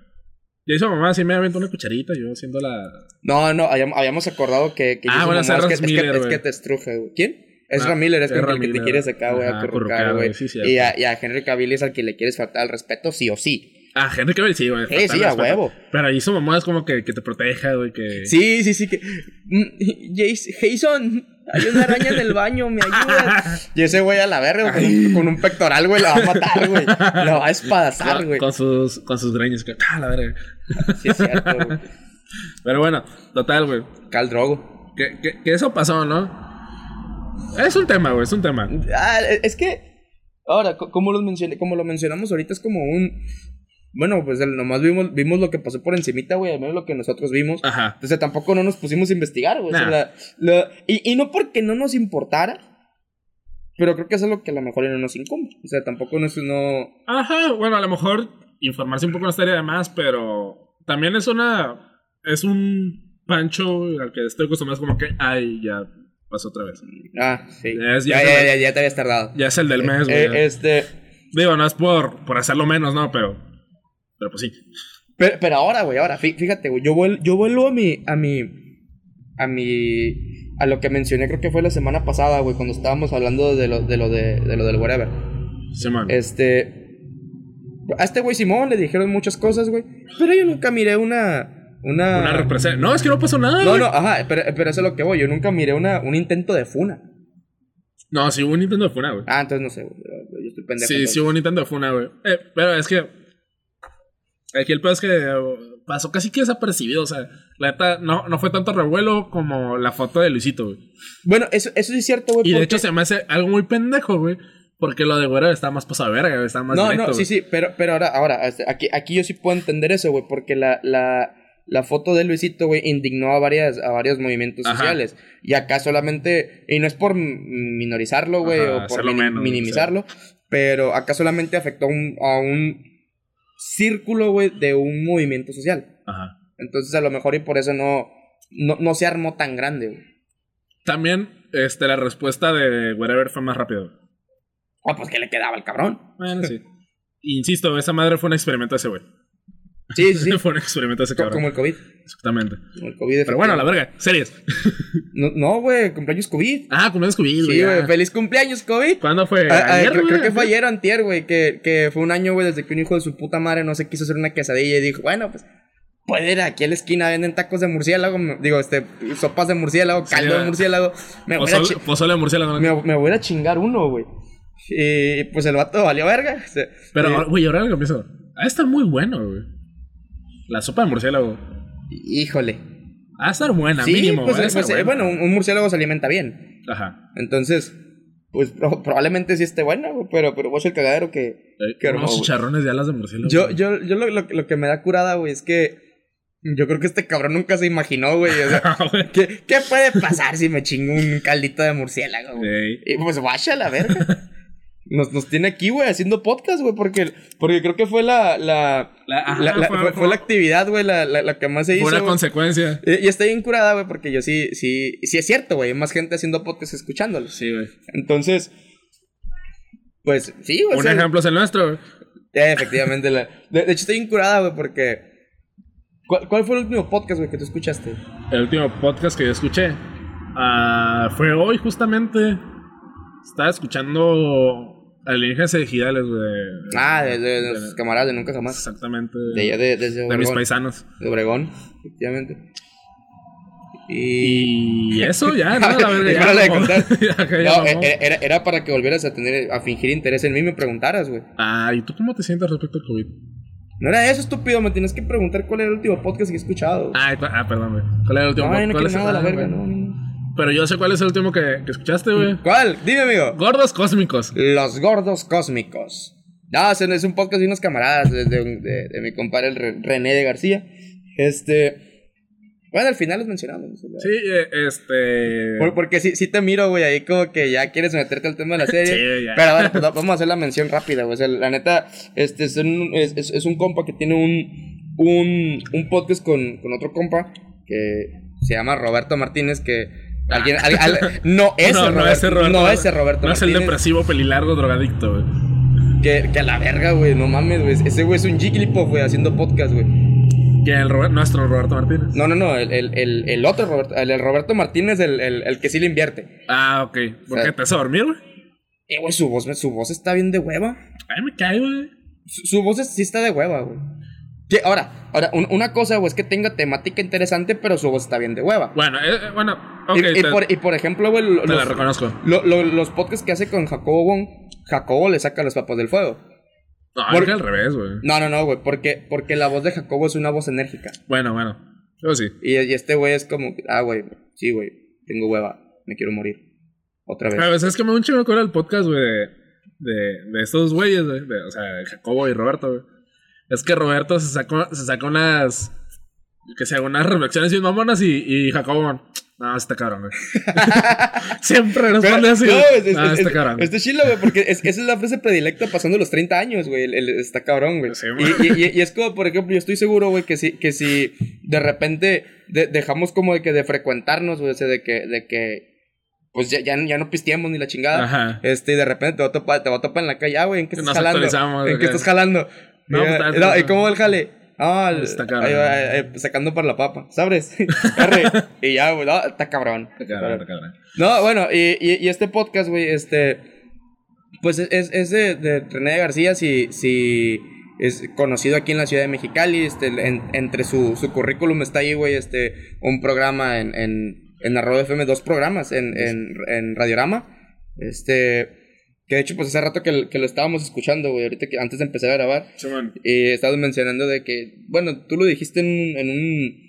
Yo hizo mamá, sí me aventó una cucharita, yo haciendo la. No, no, habíamos, acordado que. que Ah, bueno, es, que, es, Miller, que, es güey. que te estruje, güey. ¿Quién? Es Ah, Miller, es el que te quieres acá, güey, acurrucar, güey. sí, y, a, y a Henry Cavill es al que le quieres faltar al respeto, sí o sí. Ah, Henry Cavill sí, güey. Sí, sí, el a huevo. Pero ahí su mamá es como que, que te proteja, güey, que. Sí, sí, sí, que. Mm, Jason, hay una araña en el baño, me ayudas. y ese güey a la verga, con un, con un pectoral, güey, la va a matar, güey. La va a espadazar, güey. con sus, con sus greños, que. Ah, la verga. Sí, es cierto, güey. Pero bueno, total, güey. Cal Drogo. Que, que, que eso pasó, ¿no? Es un tema, güey, es un tema. Ah, es que. Ahora, co- como, los mencioné, como lo mencionamos ahorita, es como un. Bueno, pues nomás vimos, vimos lo que pasó por encimita, güey, al menos lo que nosotros vimos. Ajá. Entonces tampoco no nos pusimos a investigar, güey. o sea, Nah. la- la- y, y no porque no nos importara, pero creo que eso es lo que a lo mejor no nos incumbe. O sea, tampoco nos, no... Ajá, bueno, a lo mejor informarse un poco no estaría de más, pero también es una. Es un pancho al que estoy acostumbrado, es como que, ay, ya pasó otra vez. Ah, sí. Es- ya, ya ya, ya, ya te habías tardado. Ya es el del mes, güey. Eh, ya. este... Digo, no es por, por hacerlo menos, ¿no? Pero. Pero pues sí. Pero, pero ahora, güey, ahora, fí- fíjate, güey, yo, vuel- yo vuelvo a mi, a mi, a mi, a lo que mencioné, creo que fue la semana pasada, güey, cuando estábamos hablando de lo, de lo, de, de lo del whatever. Simón. Este, a este güey Simón le dijeron muchas cosas, güey, pero yo nunca miré una, una, Una represa- No, es que no pasó nada. no, güey. no, ajá, pero, pero eso es lo que voy, yo nunca miré una, un intento de funa. No, sí hubo un Nintendo de Funa, güey. Ah, entonces no sé, güey, yo, estoy pendejo. Sí, sí hubo un Nintendo de Funa, güey. Eh, pero es que. Aquí el pedo es que eh, pasó casi que desapercibido. O sea, la neta, no, no fue tanto revuelo como la foto de Luisito, güey. Bueno, eso, eso sí es cierto, güey. Y de hecho se me hace algo muy pendejo, güey. Porque lo de güero está más pasado verga. Está más no, directo, no, sí, güey. sí, pero, pero ahora, ahora, este, aquí, aquí yo sí puedo entender eso, güey, porque la, la, la foto de Luisito, güey, indignó a varias, a varios movimientos Ajá. sociales. Y acá solamente, y no es por minorizarlo, güey, Ajá, o por menos, minimizarlo, pero acá solamente afectó un, a un círculo, güey, de un movimiento social. Ajá. Entonces, a lo mejor y por eso no, no, no se armó tan grande, güey. También, este, la respuesta de Wherever fue más rápido. Ah, pues que le quedaba al cabrón. Bueno, sí. Insisto, esa madre fue un experimento ese güey. Sí, sí, fue un experimento ese cabrón. como el COVID. Exactamente. El COVID. Pero bueno, la verga. Series. No, No, güey, cumpleaños COVID. Ah, cumpleaños COVID, güey. Sí, güey, feliz cumpleaños, COVID. ¿Cuándo fue? ¿Ayer, creo, güey? creo que fue ayer o antier, güey, que, que fue un año, güey, desde que un hijo de su puta madre no se quiso hacer una quesadilla y dijo, bueno, pues, puede ir aquí a la esquina, venden tacos de murciélago, digo, este, sopas de murciélago, Sí, caldo de murciélago, me voy, a de murciélago. me, me voy a a chingar uno, güey. Y pues el vato valió verga. Pero, güey, ahora lo que pienso. Ah, está muy bueno, güey. La sopa de murciélago. Híjole. Ah, estar buena, Sí, mínimo. pues, va a estar pues, eh, buena. bueno, un, murciélago se alimenta bien. Ajá. Entonces, pues pro- probablemente sí esté buena, güey, pero, pero vos el cagadero que... Eh, Qué unos chicharrones de alas de murciélago. Yo, güey. yo, yo lo, lo, lo que me da curada, güey, es que yo creo que este cabrón nunca se imaginó, güey. O sea, güey. ¿qué, ¿qué puede pasar si me chingo un caldito de murciélago, güey? Ey. Y pues guacha la verga. Nos, nos tiene aquí, güey, haciendo podcast, güey, porque, porque creo que fue la, la, La- ajá, la- la- fue- fue, fue- fue la actividad, güey, la, la, la que más se Fue hizo. una güey. consecuencia. Y, y estoy bien curada, güey, porque yo sí, sí, sí es cierto, güey, hay más gente haciendo podcast escuchándolos. Sí, güey. Entonces, pues sí, güey. Un sea, ejemplo es el nuestro, güey. Eh, efectivamente. la- de, de hecho, estoy incurada, güey, porque. ¿Cuál, cuál fue el último podcast, güey, que tú escuchaste? El último podcast que yo escuché ah, fue hoy, justamente. Estaba escuchando Alienígenas Ejidales, güey. Ah, de, de- de nuestros camaradas de Nunca Jamás. Exactamente. De allá de, desde de mis Obregón. paisanos. De Obregón, efectivamente. Y. Y eso ya, ¿no? La ya, de contar. Ya, ya No, era, era para que volvieras a tener, a fingir interés en mí y me preguntaras, güey. Ah, ¿y tú cómo te sientes respecto al COVID? No era eso, estúpido, me tienes que preguntar cuál era el último podcast que he escuchado. Ah, cu- ah perdón, güey. ¿Cuál era el último? no, yo no ¿Cuál quiero es- nada, la ah, verga, no, no. Pero yo sé cuál es el último que, que escuchaste, güey. ¿Cuál? Dime, amigo. Gordos cósmicos. Los gordos cósmicos. No, es, un podcast de unos camaradas de, de, de- de mi compadre el Re- René de García. Este. Bueno, al final los mencionamos. ¿no? Sí, eh, este. Por- porque sí, sí te miro, güey, ahí como que ya quieres meterte al tema de la serie. Sí, ya. Pero bueno, pues vamos a hacer la mención rápida, güey. O sea, la neta, este es un, es, es- es un compa que tiene un, un, un podcast con, con otro compa que se llama Roberto Martínez, que alguien, al- al- no ese no, Roberto, no ese Roberto. no ese Roberto No es el Martínez. depresivo pelilargo drogadicto, güey. Que, que a la verga, güey, no mames, güey. Ese güey es un Jigglypuff, güey, haciendo podcast, güey. Que el Robert- nuestro Roberto Martínez. No, no, no, el, el, el, el otro Roberto, el, el Roberto Martínez, el, el, el que sí le invierte. Ah, ok. ¿Por O sea- qué te vas a dormir, güey? Eh, güey, su voz, su voz está bien de hueva. Ay, me cae, güey. Su, su voz es- sí está de hueva, güey. Que, ahora, ahora un- una cosa, güey, es que tenga temática interesante, pero su voz está bien de hueva. Bueno, eh, eh, bueno, ok. y, y te, por, y por ejemplo, güey, lo- te la los, reconozco. lo- lo- los podcasts que hace con Jacobo Wong, Jacobo le saca los papas del fuego. No, por- es que al revés, güey. No, no, no, güey, porque, porque la voz de Jacobo es una voz enérgica. Bueno, bueno. Yo sí. Y, y este güey es como, ah, güey, sí, güey, tengo hueva, me quiero morir. Otra vez. A veces es que me un chingo con el podcast, güey, de, de, de estos güeyes, güey. O sea, de Jacobo y Roberto, güey. Es que Roberto se sacó, se sacó unas. Que sea, unas reflexiones bien mamonas y, y Jacobo. No, está cabrón, güey. Siempre responde así. no, güey. es, es, no, es- está cabrón. Está chilo, güey, porque es- esa es la frase predilecta pasando los 30 años, güey. el- el- está cabrón, güey. Sí, y, y- y- es como, por ejemplo, yo estoy seguro, güey, que si, que si de repente de- dejamos como de que de frecuentarnos, güey, o sea, de que, de que pues ya, ya, ya no pisteamos ni la chingada. Ajá. Este, y de repente te va a topar, te va a topar en la calle, ah, güey, ¿en qué estás Nos jalando? ¿En qué estás jalando? No, y, pues, está- no, ¿y cómo va el jale? Ah, Está cabrón. ahí va, eh, eh, sacando para la papa, ¿sabes? Y ya, güey, no, está cabrón. Está cabrón, está cabrón. No, bueno, y, y, y este podcast, güey, este. Pues es, es, es de, de René García, si, si es conocido aquí en la ciudad de Mexicali. Este, en- entre su, su currículum está ahí, güey, este, un programa en, en, en Arroyo FM, dos programas en, en, en Radiorama. Este. Que de hecho, pues hace rato que, que lo estábamos escuchando, güey, ahorita que antes de empezar a grabar. Simón. Y estabas mencionando de que, bueno, tú lo dijiste en, un- en un.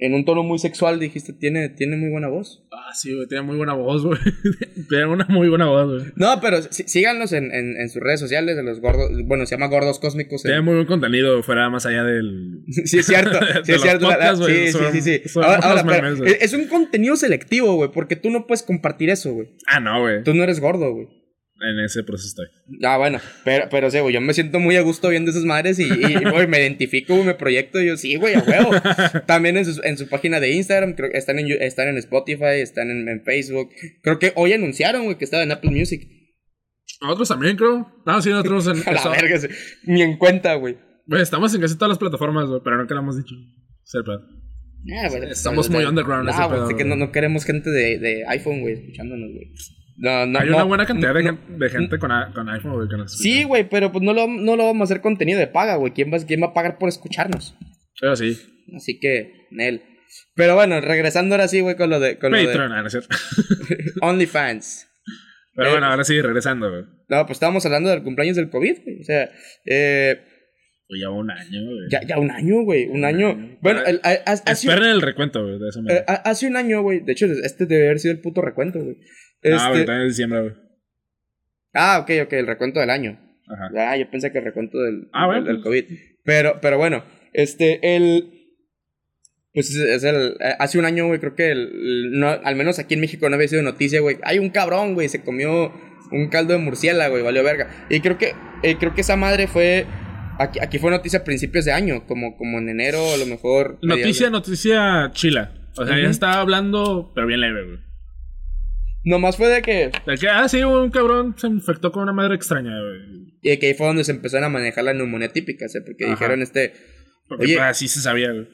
En un tono muy sexual, dijiste, tiene, tiene muy buena voz. Ah, sí, güey. Tiene muy buena voz, güey. tiene una muy buena voz, güey. No, pero sí- síganos en, en, en sus redes sociales de los gordos. Bueno, se llama Gordos Cósmicos. en- Tiene muy buen contenido fuera más allá del. Sí, es cierto. de Sí, es cierto. la- la- sí, son- sí, sí, sí. Ahora, pero es un contenido selectivo, güey, porque tú no puedes compartir eso, güey. Ah, no, güey. Tú no eres gordo, güey. En ese proceso estoy. Ah, bueno, pero, pero sí, güey, yo me siento muy a gusto viendo esas madres y, y güey, me identifico, güey, me proyecto. Y yo, sí, güey, a huevo. También en su, en su página de Instagram, creo que están en, están en Spotify, están en, en Facebook. Creo que hoy anunciaron, güey, que estaba en Apple Music. Nosotros también, creo. No, sí, nosotros en. A la verga, sí. ni en cuenta, güey. Güey, estamos en casi todas las plataformas, güey, pero nunca lo hemos dicho. Ser pedo. Ah, güey, Estamos muy de- underground, ese Ah, güey, pedo, que no, no queremos gente de, de iPhone, güey, escuchándonos, güey. No, no, Hay no, una buena cantidad de, gente con, a- con iPhone, güey, nos Sí, güey, pero pues no lo, no lo vamos a hacer contenido de paga, güey. ¿Quién va, ¿Quién va a pagar por escucharnos? Pero sí. Así que, Nel. Pero bueno, regresando ahora sí, güey, con lo de, con lo de Patreon, ah, no es cierto. OnlyFans. Pero Eh, bueno, ahora sí, regresando, güey. No, pues estábamos hablando del cumpleaños del COVID, güey. O sea, eh, Pues ya un año, güey. ya, ya un año, güey. Un año. Bueno, el- hace, Esperen el recuento, güey, de eh, hace un año, güey. De hecho, este debe haber sido el puto recuento, güey. Ah, Este- también es diciembre, güey. ah, ok, ok, el recuento del año. Ajá. Ah, yo pensé que el recuento del, Ah, bueno, del, pues. COVID. Pero, pero bueno, este, el. Pues es, el. eh, Hace un año, güey, creo que el, el- no, al menos aquí en México no había sido noticia, güey. Hay un cabrón, güey, se comió un caldo de murciélago, güey, valió verga. Y creo que, eh, creo que esa madre fue. Aquí, aquí fue noticia a principios de año, como, como en enero, a lo mejor. Noticia, noticia chila. O sea, ya Ujú. estaba hablando, pero bien leve, güey. Nomás fue de que. De que, ah, sí, un cabrón se infectó con una madre extraña, güey. Y que ahí fue donde se empezaron a manejar la neumonía típica, o sea, porque Ajá. dijeron este. Porque Oye. pues, así se sabía, güey.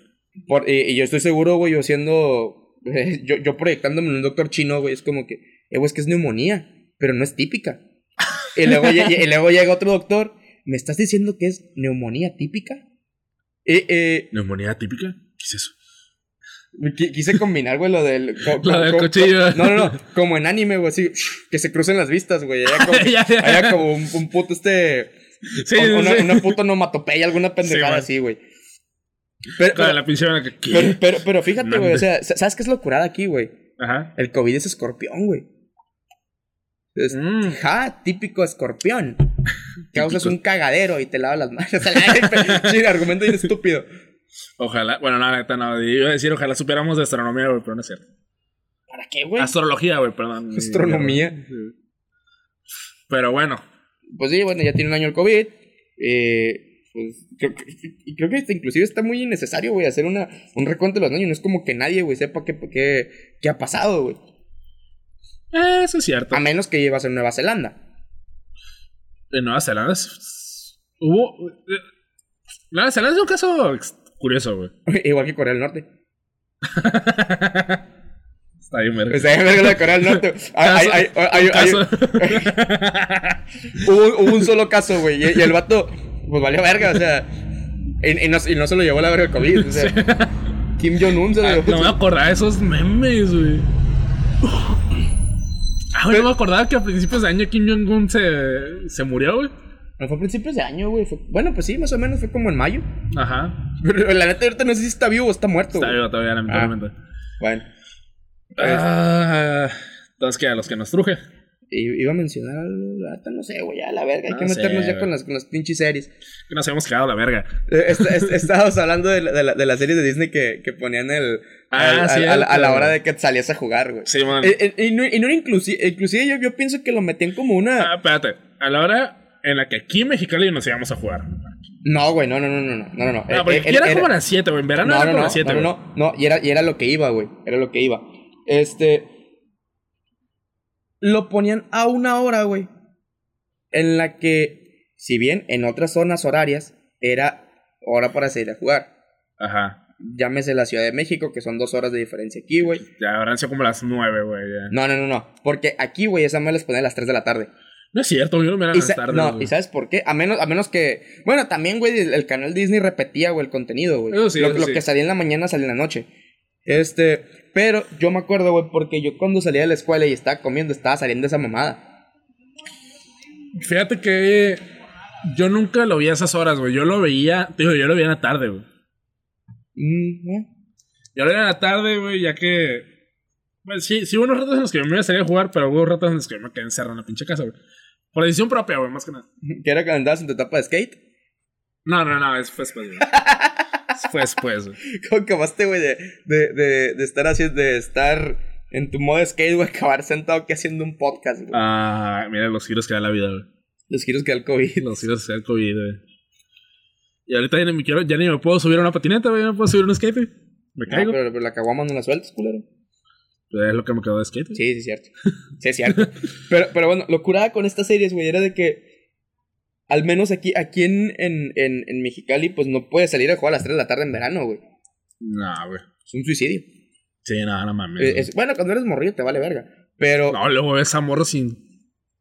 Por- y, y yo estoy seguro, güey, yo siendo. yo, yo proyectándome en un doctor chino, güey, es como que. Eh, güey, es que es neumonía, pero no es típica. Y luego, lle- y luego llega otro doctor. ¿Me estás diciendo que es neumonía típica? Eh, eh, ¿Neumonía típica? ¿Qué es eso? Qui- quise combinar, güey, lo del. co- Lo del cuchillo. no, no, no. Como en anime, güey, así. Que se crucen las vistas, güey. Haya como, Ya, ya. haya como un, un puto este. Sí, un- una, sí. una puta onomatopeya, alguna pendejada así, güey. Pero, Claro, pero, la pinche que. pero, pero, pero fíjate, güey, o sea, ¿sabes qué es locurada aquí, güey? Ajá. El COVID es escorpión, güey. Es, Mm. Ja, típico escorpión. Causas Típico. un cagadero y te lavas las manos. sí, argumento bien estúpido. Ojalá, bueno, no, la neta no. Iba a decir, ojalá supiéramos de astronomía, güey, pero no es cierto. ¿Para qué, güey? Astrología, güey, perdón. Astronomía. Pero bueno, Pues sí, bueno, ya tiene un año el COVID. Eh, pues creo que, y creo que este, inclusive está muy innecesario, güey, hacer una, un recuento de los años. No es como que nadie, güey, sepa qué, qué, qué ha pasado, güey. eh, eso es cierto. A menos que llevas en Nueva Zelanda. En Nueva Zelanda es- hubo. eh, Nueva Zelanda es un caso curioso, güey. Igual que Corea del Norte. Está bien, verga. Está bien verga la de Corea del Norte. Hay- hay- hay- hubo, hubo un solo caso, güey. Y, y el vato, pues valió verga, o sea. Y, y no, y no se lo llevó la verga el COVID. O sea, Kim Jong-un se lo Ah, llevó. no me acordaba de esos memes, güey. Ah, no me acordaba que a principios de año Kim Jong-un se, se murió, güey. No fue a principios de año, güey. Fue- Bueno, pues sí, más o menos fue como en mayo. Ajá. Pero la neta, ahorita no sé si está vivo o está muerto. Está güey. vivo todavía, lamentablemente. Bueno. Ah, entonces, ¿qué? A los que nos truje. Iba a mencionar algo, no sé, güey, ya la verga, hay No que meternos sé, ya con las, con las pinches series. Que nos habíamos quedado la verga. Eh, est- est- estábamos hablando de la, de, la, de la serie de Disney que, que ponían el, Ah, al- al- cierto. a, la, a hora de que salías a jugar, güey. Sí, man. Eh, eh, y, no, y no era inclusive, inclusive yo, yo pienso que lo metían como una... Ah, espérate. A la hora en la que aquí en Mexicali nos íbamos a jugar. No, güey, no, no, no, no, no, no, no. No, Eh, porque eh, era era- como a las 7, güey. En verano no, era no, como a no, las 7, no, no, no, y era, y era lo que iba, güey, era lo que iba. Este, lo ponían a una hora, güey, en la que, si bien en otras zonas horarias era hora para salir a jugar. Ajá. Llámese la Ciudad de México, que son dos horas de diferencia aquí, güey. Ya habrán sido como las 9, güey. No, no, no, no. Porque aquí, güey, esa me les ponía a las 3 de la tarde. No es cierto, yo no me era Y las sa- tardes. no, güey. ¿y sabes por qué? A menos, a menos que. Bueno, también, güey, el, el canal Disney repetía, güey, el contenido, güey. Eso sí, lo eso lo sí. que salía en la mañana salía en la noche. Este. Pero yo me acuerdo, güey, porque yo cuando salía de la escuela y estaba comiendo, estaba saliendo esa mamada. Fíjate que yo nunca lo vi a esas horas, güey. Yo lo veía, te digo, yo lo veía en la tarde, güey. Mm, ¿eh? Yo lo veía en la tarde, güey, ya que. Pues sí, sí hubo unos ratos en los que yo me iba a salir a jugar, pero hubo ratos en los que yo me quedé encerrado en la pinche casa, güey. Por decisión propia, güey, más que nada. Que era cuando andabas en tu etapa de skate. No, no, no, eso fue después, güey. Eso fue después, güey. ¿Cómo acabaste, güey, de, de, de, de estar haciendo, de estar en tu modo de skate, güey, acabar sentado aquí haciendo un podcast, güey? Ah, mira los giros que da la vida, güey. Los giros que da el COVID. Los giros que da el COVID, güey. Y ahorita ya ni me quiero, ya ni me puedo subir a una patineta, güey. Ya me puedo subir a un skate, güey. Me No, caigo. pero, pero la caguama no la sueltas, culero. Es lo que me quedó de skate. güey. Sí, sí, es cierto. Sí, es cierto. pero, pero bueno, lo curada con estas series, güey, era de que al menos aquí, aquí en, en, en, en Mexicali, pues no puedes salir a jugar a las 3 de la tarde en verano, güey. No, güey. Es un suicidio. Sí, no, no mames. Es- bueno, cuando eres morrillo te vale verga. Pero. No, luego ves a morro sin,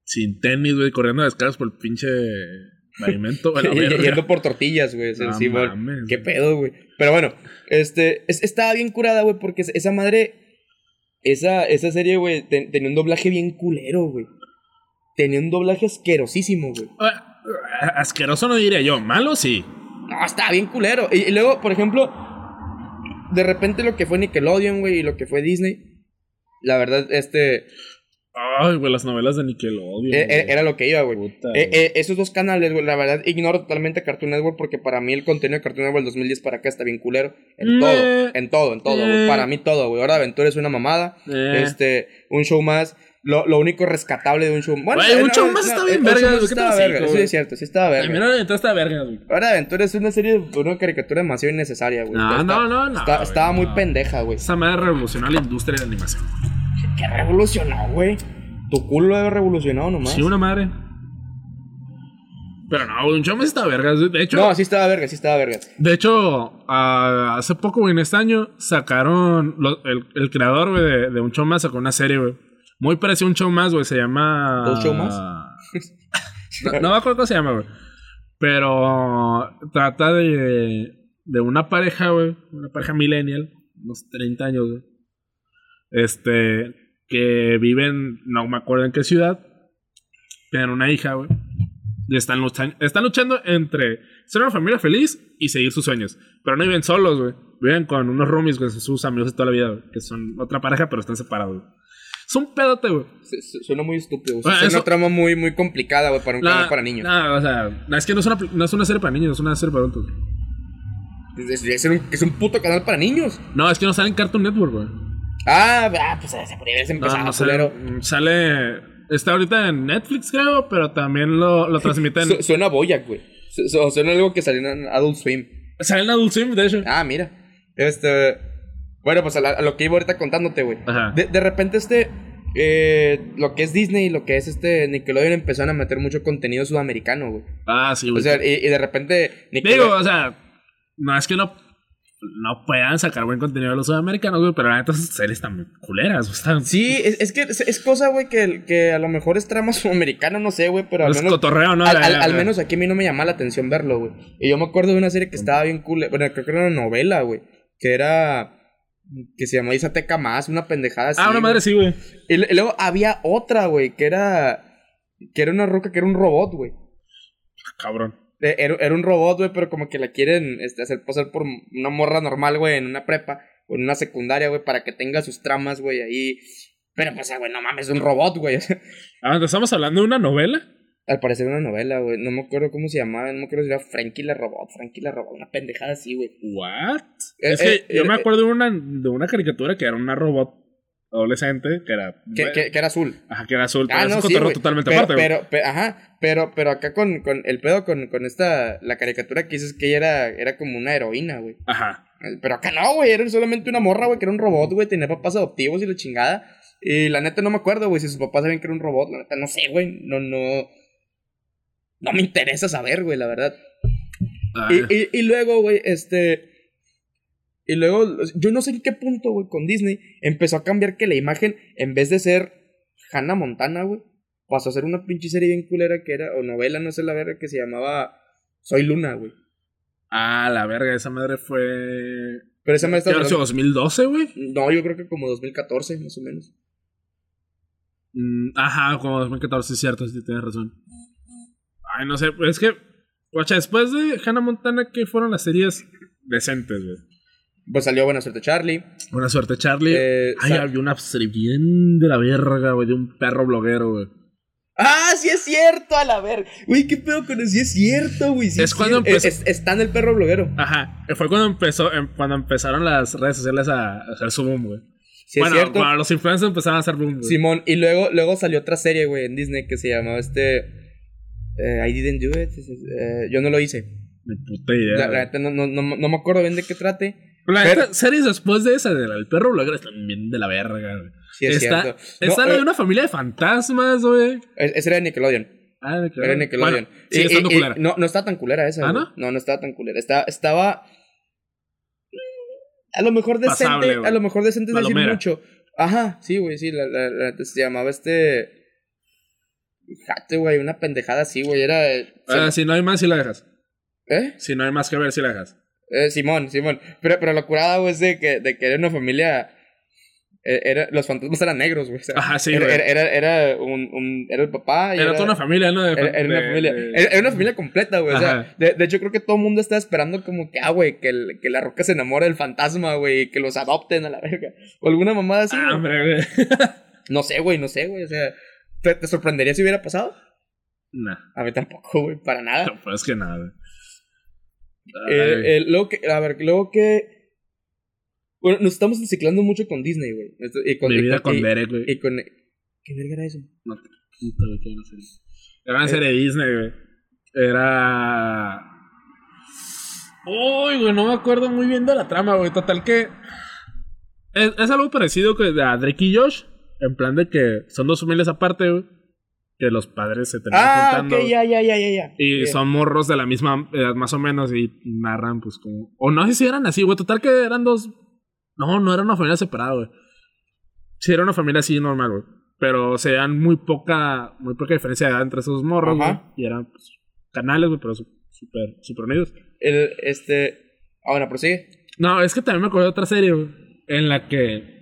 sin tenis, güey, corriendo descalzos por el pinche pavimento. a la y- y- verga. yendo por tortillas, güey. No sí, güey, mames, Qué pedo, güey. Pero bueno, este. es- estaba bien curada, güey, porque esa madre. Esa, esa serie, güey, ten- tenía un doblaje bien culero, güey. Tenía un doblaje asquerosísimo, güey. Ah, Asqueroso no diría yo, malo sí. No, estaba bien culero. Y, y luego, por ejemplo, de repente lo que fue Nickelodeon, güey, y lo que fue Disney. La verdad, este. Ay, güey, las novelas de Nickelodeon. e- e- era lo que iba, güey. Eh, eh, esos dos canales, güey, la verdad, ignoro totalmente Cartoon Network porque para mí el contenido de Cartoon Network del 2010 para acá está bien culero. En Meh. todo, en todo, en todo, güey. Eh. Para mí todo, güey. Hora de Aventura es una mamada. Eh. Este, un show más. Lo, lo único rescatable de un show Bueno, Güey, un eh, show más está bien verga, show más güey, ¿qué te estaba verga, Sí, es cierto, sí estaba verga. entonces está verga, güey. Hora de Aventura es una serie, una caricatura demasiado innecesaria, güey. No, no, no, no, estaba muy pendeja, güey. Esa madre revolucionó la industria de la animación. ¿Qué revolucionó, güey? Tu culo lo había revolucionado nomás. Sí, una madre. Pero no, güey, un show más está verga. De hecho, No, sí estaba verga, sí estaba verga. de hecho hace poco, güey, en este año, sacaron. lo- el, el creador, güey, de, de un show más sacó una serie, güey. Muy parecido a un show más, güey. Se llama. ¿Un show más? no, no me acuerdo cómo se llama, güey. Pero trata de. De una pareja, güey. Una pareja millennial. Unos 30 años, güey. Este. Que viven. No me acuerdo en qué ciudad. Tienen una hija, güey. Y están luchando, están luchando entre ser una familia feliz y seguir sus sueños. Pero no viven solos, güey. Viven con unos roomies, güey, sus amigos de toda la vida, güey. Que son otra pareja, pero están separados, güey. Es un pedote, güey. Suena muy estúpido. Bueno, es eso- una trama muy, muy complicada, güey, para un canal para niños. No, o sea, es que no es, una, no es una serie para niños, es una serie para adultos. Es, es un, es un puto canal para niños. No, es que no sale en Cartoon Network, güey. Ah, ah, pues se haber No, no sale, sale. Está ahorita en Netflix, creo, pero también lo, lo transmiten. Su- suena a Boyack, güey. Su- su- Suena algo que salió en Adult Swim. sale en Adult Swim, de hecho. Ah, mira. Este. Bueno, pues a, la- a lo que iba ahorita contándote, güey. Ajá. De, de repente, este. eh, lo que es Disney y lo que es este Nickelodeon empezaron a meter mucho contenido sudamericano, güey. Ah, sí, O güey. sea, y, y de repente Digo, Nickelodeon... o sea, no es que no, no puedan sacar buen contenido de los sudamericanos, güey, pero la neta esas series están culeras, güey. Están, Sí, es, es que es, cosa, güey, que, que a lo mejor es trama sudamericano, no sé, güey, pero al es menos... cotorreo, ¿no? Al, menos aquí a mí no me llamaba la atención verlo, güey. Y yo me acuerdo de una serie que estaba bien cool. Bueno, creo que era una novela, güey. Que era. Que se llamaba Isateca Más, una pendejada así. Ah, una güey. madre sí, güey. Y, y luego había otra, güey, que era. Que era una roca, que era un robot, güey. Cabrón. Era, era un robot, güey, pero como que la quieren este, hacer pasar por una morra normal, güey, en una prepa o en una secundaria, güey, para que tenga sus tramas, güey, ahí. Pero pues, güey, no mames, es un robot, güey. Ah, ¿estamos hablando de una novela? Al parecer una novela, güey. No me acuerdo cómo se llamaba. No me acuerdo si era Frankie la Robot. Frankie la Robot. Una pendejada así, güey. ¿What? Eh, es que eh, yo eh, me eh. acuerdo de una, de una caricatura que era una robot adolescente que era. Que, que, que era azul. Ajá, que era azul. Pero Ah, eso no, sí, totalmente pero, aparte, güey. pero, pe- ajá. Pero, pero acá con, con el pedo con, con esta, la caricatura que dices que ella era, era como una heroína, güey. Ajá. Pero acá no, güey. Era solamente una morra, güey, que era un robot, güey. Tenía papás adoptivos y la chingada. Y la neta no me acuerdo, güey, si sus papás sabían que era un robot. La neta no sé, güey. No, no. No me interesa saber, güey, la verdad. Ah, Y, y, y luego, güey, este. Y luego, yo no sé en qué punto, güey, con Disney empezó a cambiar que la imagen, en vez de ser Hannah Montana, güey, pasó a ser una pinche serie bien culera que era, o novela, no sé la verga, que se llamaba Soy Luna, güey. Ah, la verga, esa madre fue. Pero esa me está ¿Qué habrá sido, 2012, güey? No, yo creo que como 2014, más o menos. Mm, ajá, como 2014, es cierto, sí tienes razón. Ay, no sé, es que. Guacha, después de Hannah Montana, ¿qué fueron las series decentes, güey? Pues salió Buena Suerte Charlie. Buena suerte, Charlie. Eh, Ay, había una serie bien de la verga, güey, de un perro bloguero, güey. ¡Ah, sí es cierto! A la verga. Güey, qué pedo con eso. Sí es cierto, güey. sí Es cuando cierto. empezó- Es- está en el perro bloguero. Ajá, fue cuando empezó, em- cuando empezaron las redes sociales a hacer su boom, güey. Sí bueno, es cierto. cuando los influencers empezaron a hacer boom, güey. Simón, y luego, luego salió otra serie, güey, en Disney que se llamaba este. eh, I didn't do it. eh, yo no lo hice. Ni puta idea. La, güey. la neta no, no, no, no me acuerdo bien de qué trate. La pero- series después de esa, de del perro bloguero, están bien de la verga, güey. Sí, es está cierto. está No, la de eh, una familia de fantasmas, güey. es- Esa era de Nickelodeon. Ah, de Era de Nickelodeon. Bueno, sigue Y- estando y- culera. no, no estaba tan culera esa. ¿Ah, güey. no? No, no estaba tan culera. Estaba. estaba a lo mejor decente. Pasable, a lo mejor decente es decir mucho. Ajá, sí, güey, sí. La, la- la- se llamaba este. Fíjate, güey, una pendejada así, güey. Era. Ah, si no hay más, sí la dejas. ¿Eh? Si no hay más que ver, sí la dejas. Eh, Simón, Simón. Pero, pero lo curada, güey, es de que, de que era una familia. eh, Era, los fantasmas eran negros, güey. o sea, Ajá, sí, era, güey. era, era, era un, un- Era el papá. Y Era toda una familia, ¿no? De- Era, una de- familia. de- Era, una familia completa, güey. O sea, de, hecho, creo que todo el mundo está esperando como que, ah, güey, que, el- que la roca se enamore del fantasma, güey, y que los adopten a la verga. O alguna mamada así. Ah, hombre, güey. No sé, güey, no sé, güey. O sea, ¿te, te sorprendería si hubiera pasado? Nah, A mí tampoco, güey, para nada. no, pues que nada, güey. Eh, Ay. eh, luego que, a ver, luego que. Bueno, nos estamos enciclando mucho con Disney, güey. Y con, Mi vida con- Derek, güey. y con. ¿Qué verga era eso? No, puta, güey, qué buena serie. Era una serie de Disney, güey. Era. Uy, güey, no me acuerdo muy bien de la trama, güey. Total que. Es, es algo parecido que a Drake y Josh. En plan de que son dos familias aparte, güey. Que los padres se terminan Ah, juntando. ya, ya, ya, ya. Y son morros de la misma edad, más o menos, y narran, pues, como. O no sé si eran así, güey. Total que eran dos. No, no era una familia separada, güey. Sí, era una familia así normal, güey. Pero se dan muy poca, muy poca diferencia de edad entre esos morros, güey. Y eran, pues, canales, güey, pero súper, súper unidos. El, este. Ah, bueno, prosigue. No, es que también me acuerdo de otra serie, güey. En la que.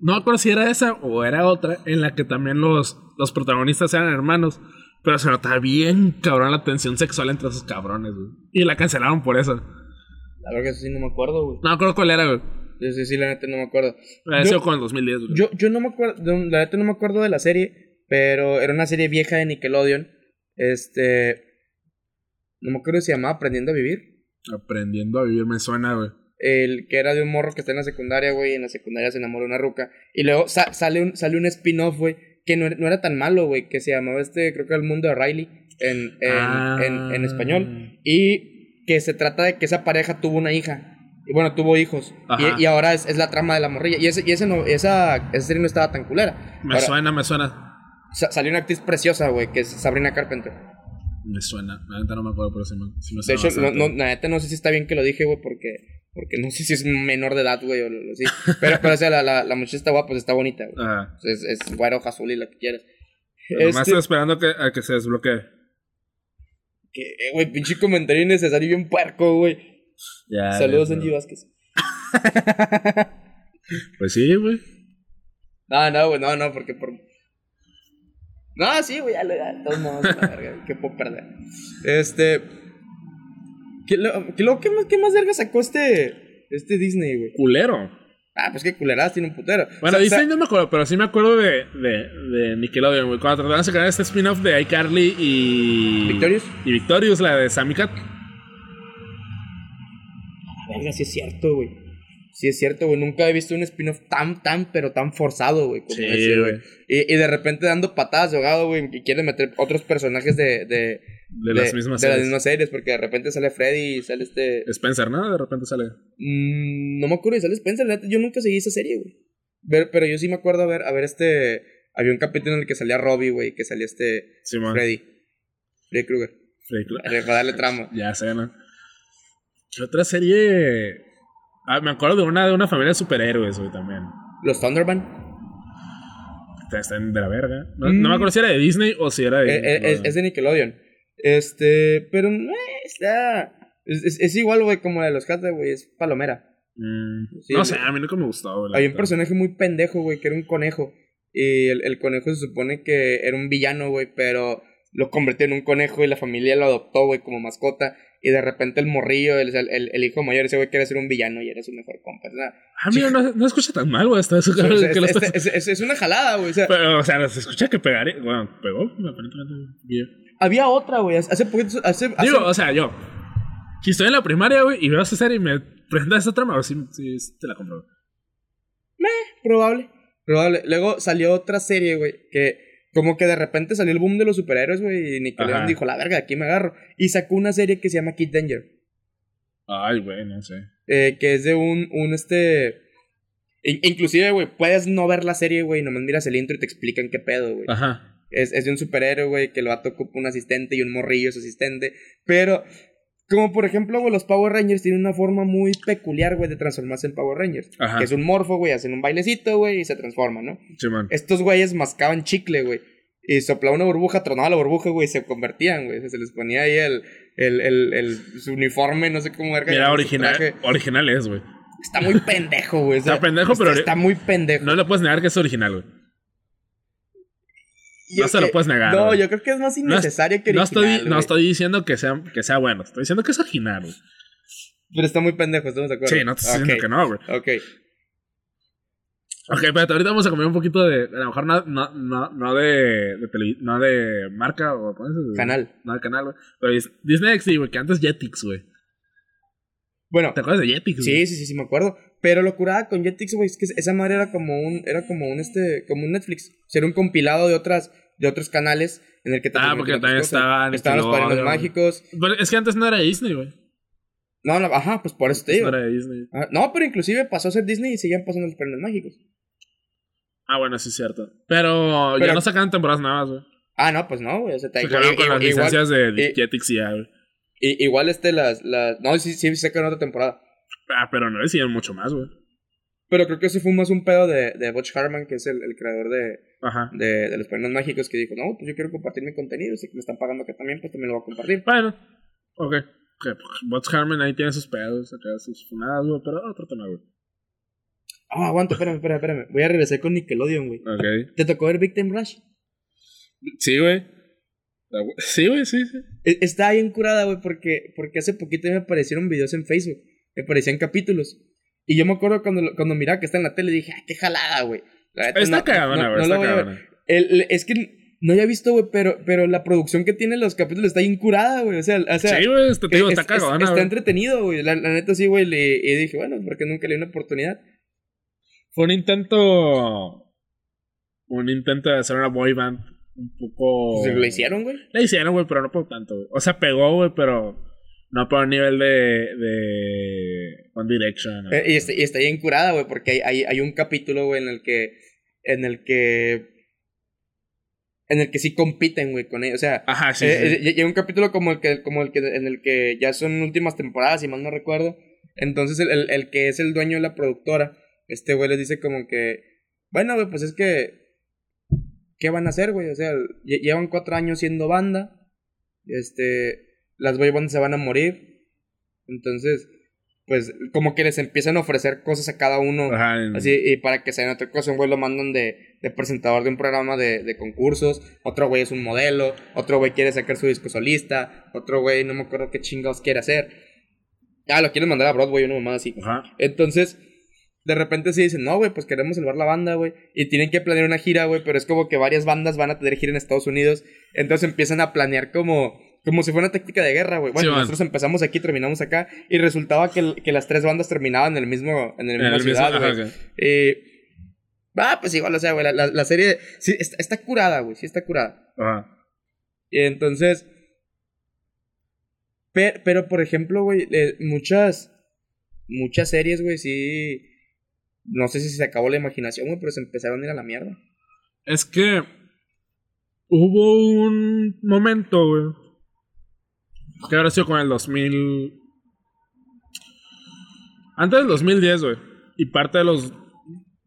No me acuerdo si era esa o era otra. En la que también los, los protagonistas eran hermanos. Pero se notaba bien cabrón la tensión sexual entre esos cabrones, güey. Y la cancelaron por eso. La verdad que sí no me acuerdo, güey. No me acuerdo cuál era, güey. Sí, sí, sí, la neta no me acuerdo. Sido como en 2010, güey. Yo, yo no me acuerdo, la neta no me acuerdo de la serie, pero era una serie vieja de Nickelodeon. Este. No me acuerdo si se llamaba Aprendiendo a Vivir. Aprendiendo a vivir me suena, güey. El que era de un morro que está en la secundaria, güey, en la secundaria se enamora de una ruca. Y luego sa- sale, un, sale un spin-off, güey, que no, era- no era tan malo, güey, que se llamaba este, creo que El Mundo de Riley, en, en, Ah. en, en español. Y que se trata de que esa pareja tuvo una hija. Y bueno, tuvo hijos. Y, y ahora es, es la trama de la morrilla. Y, ese, y ese no, esa, esa serie no estaba tan culera. Me Ahora, suena, me suena. sa- salió una actriz preciosa, güey, que es Sabrina Carpenter. Me suena. La neta no me acuerdo, pero sí me, sí me De suena hecho, no, no, la neta no sé si está bien que lo dije, güey, porque, porque no sé si es menor de edad, güey, o lo, lo- sí. Pero, pero, o sea, la, la, la muchacha está guapa, pues está bonita, güey. Ajá. Es, es güera, hoja azul y lo que quieras. Pero Nomás Este- estoy esperando que, a que se desbloquee. que, eh, güey, pinche comentario innecesario y bien puerco, güey. Ya, Saludos, Angie Vázquez. Pues sí, güey. No, no, güey, no, no, porque por. No, sí, güey, ya, lo- de todos modos, la verga, que puedo perder. Este. ¿Qué, lo, qué, lo- qué más, qué más verga sacó este, este Disney, güey? Culero. Ah, pues que culeradas tiene un putero. Bueno, O sea, Disney o sea, no me acuerdo, pero sí me acuerdo de, de, de Nickelodeon, güey. Cuando trataron de sacar este spin-off de iCarly y. ¿Victorious? Y Victorious, la de Sammy Cat. Verga, sí es cierto, güey. Sí es cierto, güey. Nunca he visto un spin-off tan, tan, pero tan forzado, güey. Como Sí, ese, güey. Y, y de repente dando patadas de ahogado, güey. Y quiere meter otros personajes de. De, De las mismas de las series. mismas series. Porque de repente sale Freddy y sale este. Spencer, ¿no? De repente sale. Mm, no me acuerdo, y sale Spencer, yo nunca seguí esa serie, güey. Pero yo sí me acuerdo a ver, a ver este. Había un capítulo en el que salía Robbie, güey, que salía este. Simón. Freddy. Freddy Krueger. Freddy Krueger. Para darle trama. Ya sé, ¿no? ¿Qué otra serie? Ah, me acuerdo de una de una familia de superhéroes, güey, también. Los Thunderman. Están de la verga. No, Mm. no me acuerdo si era de Disney o si era de. Eh, eh, es, es de Nickelodeon. Este. Pero eh, está. Es, es- es igual, güey, como la de los Cats, güey. Es palomera. Mm, Sí, no sé, a mí nunca me gustó, güey. Hay un personaje muy pendejo, güey, que era un conejo. Y el, el conejo se supone que era un villano, güey, pero lo convirtió en un conejo y la familia lo adoptó, güey, como mascota. Y de repente el morrillo, el, el, el hijo mayor, ese güey quería ser un villano y era su mejor compa. Ah, mira, no, no escucha tan mal, güey. Hasta eso que, que es, estás- es- es- es una jalada, güey. O sea, Pero, o sea, se escucha que pegaría. Bueno, pegó, aparentemente. había otra, güey. Hace poquito. Hace, hace- Digo, o sea, yo. Si estoy en la primaria, güey, y veo esa serie y me presentas esta trama, o sí, sí te la compro. Probable. Probable. Luego salió otra serie, güey, que como que de repente salió el boom de los superhéroes, güey, y Nickelodeon Ajá. dijo, la verga, aquí me agarro. Y sacó una serie que se llama Kid Danger, Ay, güey, no sé. eh, que es de un, un este... in- inclusive, güey, puedes no ver la serie, güey, nomás miras el intro y te explican qué pedo, güey. Ajá. Es, es de un superhéroe, güey, que el vato ocupa un asistente y un morrillo es asistente. Pero, como por ejemplo, güey, los Power Rangers tienen una forma muy peculiar, güey, de transformarse en Power Rangers. Ajá. Que es un morfo, güey, hacen un bailecito, güey, y se transforman, ¿no? Simón. Estos güeyes mascaban chicle, güey. Y soplaba una burbuja, tronaba la burbuja, güey, y se convertían, güey. Se les ponía ahí el, el, el, el- su uniforme, no sé cómo verga Mira, original, original es, güey. Está muy pendejo, güey. o sea, Está pendejo, pero- Está, está muy pendejo. No le puedes negar que es original, güey. No se lo puedes negar, No, güey. yo creo que es más No es- innecesario que No original, estoy, no estoy diciendo que sea, que sea bueno, estoy diciendo que es original, güey. Pero está muy pendejo, ¿estamos de acuerdo? Sí, no te estoy diciendo que no, güey. Ok. Ok, espérate, ahorita vamos a comer un poquito de. A lo mejor no, no, no, no de. de televi- no de marca o. Canal. No de canal, güey. Pero Disney XD, güey, que antes Jetix, güey. Bueno, ¿Te acuerdas de Jetix? sí, sí, sí, sí, me acuerdo. Pero lo curada con Jetix, güey, es que esa madre era como un, era como un, este, como un Netflix. O sea, era un compilado de otras, de otros canales en el que Ah, porque también cosas. estaban Estaban los padrinos mágicos. Pero es que antes no era Disney, güey. No, no, ajá, pues por eso te No digo. era de Disney. Ah, no, pero inclusive pasó a ser Disney y seguían pasando los padrinos mágicos. Ah, bueno, sí es cierto. Pero, Pero- ya no sacan temporadas nuevas, güey. Ah, no, pues no, güey. O sea, te- Se quedaron con las igual, licencias de Jetix y ya, güey. igual este, las, las, no, sí, sí, sacaron otra temporada. Ah, pero no decían mucho más, güey. Pero creo que ese fue más un pedo de, de Butch Harman, que es el, el creador de, Ajá. de, de los padrinos mágicos, que dijo, no, pues yo quiero compartir mi contenido, si me están pagando acá también, pues también lo voy a compartir. Bueno, ok. Ok, Bots Harmon ahí tiene sus pedos, acá sus funadas, güey, pero otro tema, güey. Ah, aguanta, espérame, espérame, espérame. Voy a regresar con Nickelodeon, güey. Ok. ¿Te tocó ver Victim Rush? Sí, güey. Sí, güey, sí, sí. E- Estaba bien curada, güey, porque, porque hace poquito me aparecieron videos en Facebook. Me aparecían capítulos. Y yo me acuerdo cuando, cuando miraba que está en la tele, dije, ah, qué jalada, güey. Está no- cagadona, no- güey. no está cagadona. El- es que no había visto, güey, pero, pero la producción que tienen los capítulos está bien curada, güey. O sea, o sea Sí, güey, digo, es- está es- cagadona, está güey. entretenido, güey. La, la neta sí, güey. le- Y dije, bueno, porque nunca le di una oportunidad. Fue un intento. Un intento de hacer una boy band un poco. Pues, lo hicieron, güey. La hicieron, güey, pero no por tanto, güey. O sea, pegó, güey, pero. No por un nivel de, de One Direction. ¿no? Eh, y, está, y está bien curada, güey, porque hay, hay, hay un capítulo, güey, en el que. En el que. En el que sí compiten, güey, con ellos. O sea, Ajá, sí, eh, sí. eh, y hay un capítulo como el que, como el que, en el que ya son últimas temporadas, si mal no recuerdo. Entonces, el, el, el que es el dueño de la productora, este güey les dice como que. Bueno, güey, pues es que. ¿Qué van a hacer, güey? O sea, lle- llevan cuatro años siendo banda. Este. Las boy bands se van a morir. Entonces, pues, como que les empiezan a ofrecer cosas a cada uno. Ajá, Así, y para que se den otra cosa, un güey lo mandan de, de presentador de un programa de, de concursos, otro güey es un modelo, otro güey quiere sacar su disco solista, otro güey no me acuerdo qué chingados quiere hacer. Ah, lo quieren mandar a Broadway, una mamada así. Ajá. Entonces, de repente sí dicen, no, güey, pues queremos salvar la banda, güey. Y tienen que planear una gira, güey, pero es como que varias bandas van a tener gira en Estados Unidos. Entonces empiezan a planear como, como si fuera una táctica de guerra, güey. Bueno, Sí, nosotros empezamos aquí, terminamos acá. Y resultaba que, que las tres bandas terminaban en el mismo, en el En mismo el mismo- ciudad, ajá, ok. Eh, ah, pues igual, o sea, güey, la, la- la serie sí, está, está curada, güey, sí está curada. Ajá. Y entonces, pe- pero, por ejemplo, güey, eh, muchas, muchas series, güey, sí, no sé si se acabó la imaginación, güey, pero se empezaron a ir a la mierda. Es que hubo un momento, güey. Que habrá sido con el 2000. Antes del 2010, güey. Y parte de los.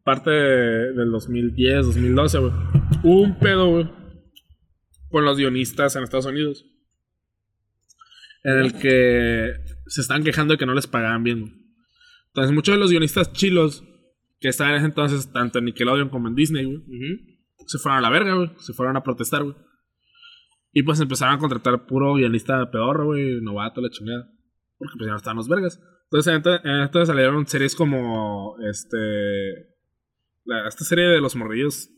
Parte de- del 2010, 2012, güey. Hubo un pedo, güey. Con los guionistas en Estados Unidos. En el que se están quejando de que no les pagaban bien. güey. Entonces, muchos de los guionistas chilos que estaban en ese entonces, tanto en Nickelodeon como en Disney, güey se fueron a la verga, güey. Se fueron a protestar, güey. Y pues empezaron a contratar puro guionista pedorro, güey, novato, la chingada. Porque pues ya no estaban los vergas. Entonces, ent- entonces salieron series como este. la- esta serie de los morrillos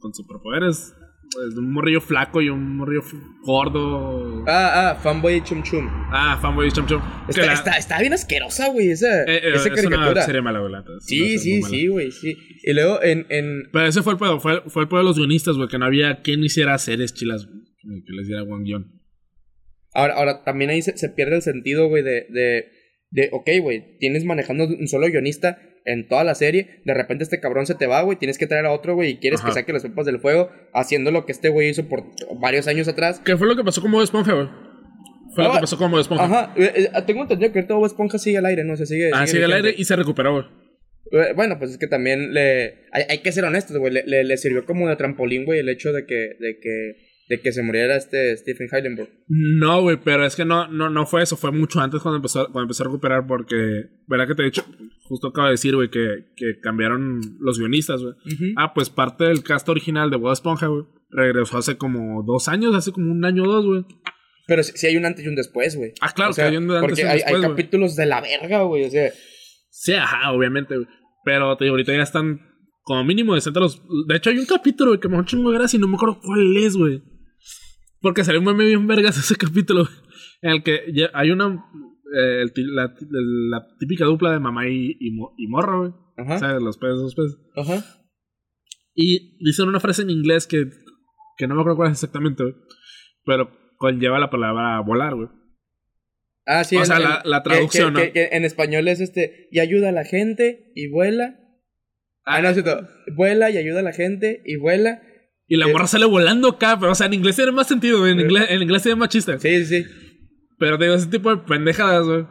con superpoderes. pues, un morrillo flaco y un morrillo gordo. Ah, ah, Fanboy Chum Chum. Ah, fanboy chum chum. Que Está, la- está, está bien asquerosa, güey, esa, eh, eh, esa es caricatura. una serie mala, güey. es sí, sí, mala. sí, güey, sí. Y luego en, en, Pero ese fue el pedo, fue, fue el pedo de los guionistas, güey, que no había quien hiciera series chilas, que- les diera buen guion. Ahora, ahora también ahí se, se pierde el sentido, güey, de, de, de, ok, güey, tienes manejando un solo guionista en toda la serie, de repente este cabrón se te va, güey, tienes que traer a otro, güey, y quieres Ajá. que saque las pepas del fuego, haciendo lo que este güey hizo por varios años atrás. ¿Qué fue lo que pasó con Bob Esponja, güey? Fue lo Ah, que pasó con Bob Esponja. Ajá, eh, eh, tengo entendido que ahorita Bob Esponja sigue al aire, ¿no? Se sigue. Ah, sigue al vigente. aire y se recuperó, güey. Eh, Bueno, pues es que también le. Hay, hay que ser honestos, güey. Le, le, le sirvió como de trampolín, güey, el hecho de que, de que, de que se muriera este Stephen Heilenberg. No, güey, pero es que no, no, no fue eso, fue mucho antes cuando empezó, cuando empezó a recuperar, porque, ¿verdad que te he dicho? Justo acabo de decir, güey, que, que cambiaron los guionistas, güey. Ah, pues parte del cast original de Bob Esponja, güey, regresó hace como dos años, hace como un año o dos, güey. Pero sí, sí hay un antes y un después, güey. Ah, claro, O sea, que hay un antes porque y un hay, después, hay güey. capítulos de la verga, güey. O sea, Sí, ajá, obviamente, güey. Pero te digo, ahorita ya están como mínimo decentes los. De hecho, hay un capítulo, güey, que me da un chingo de gracia y no me acuerdo cuál es, güey. Porque salió un meme bien vergas ese capítulo, En el que hay una. eh, el la, la típica dupla de mamá y, y, mo- y morra, güey. ajá. O sea, los peces, los peces. Ajá. Y dicen una frase en inglés que, que no me acuerdo cuál es exactamente, güey. Pero conlleva la palabra volar, güey. Ah, sí. O en- sea, en- la- la traducción, que- ¿no? que- que en español es este. Y ayuda a la gente y vuela. Ah, no, es cierto. Vuela y ayuda a la gente y vuela. Y la Eh. morra sale volando acá, pero o sea, en inglés tiene más sentido. En inglés, en inglés tiene más chiste. Sí, sí, sí. Pero te digo, ese tipo de pendejadas, güey.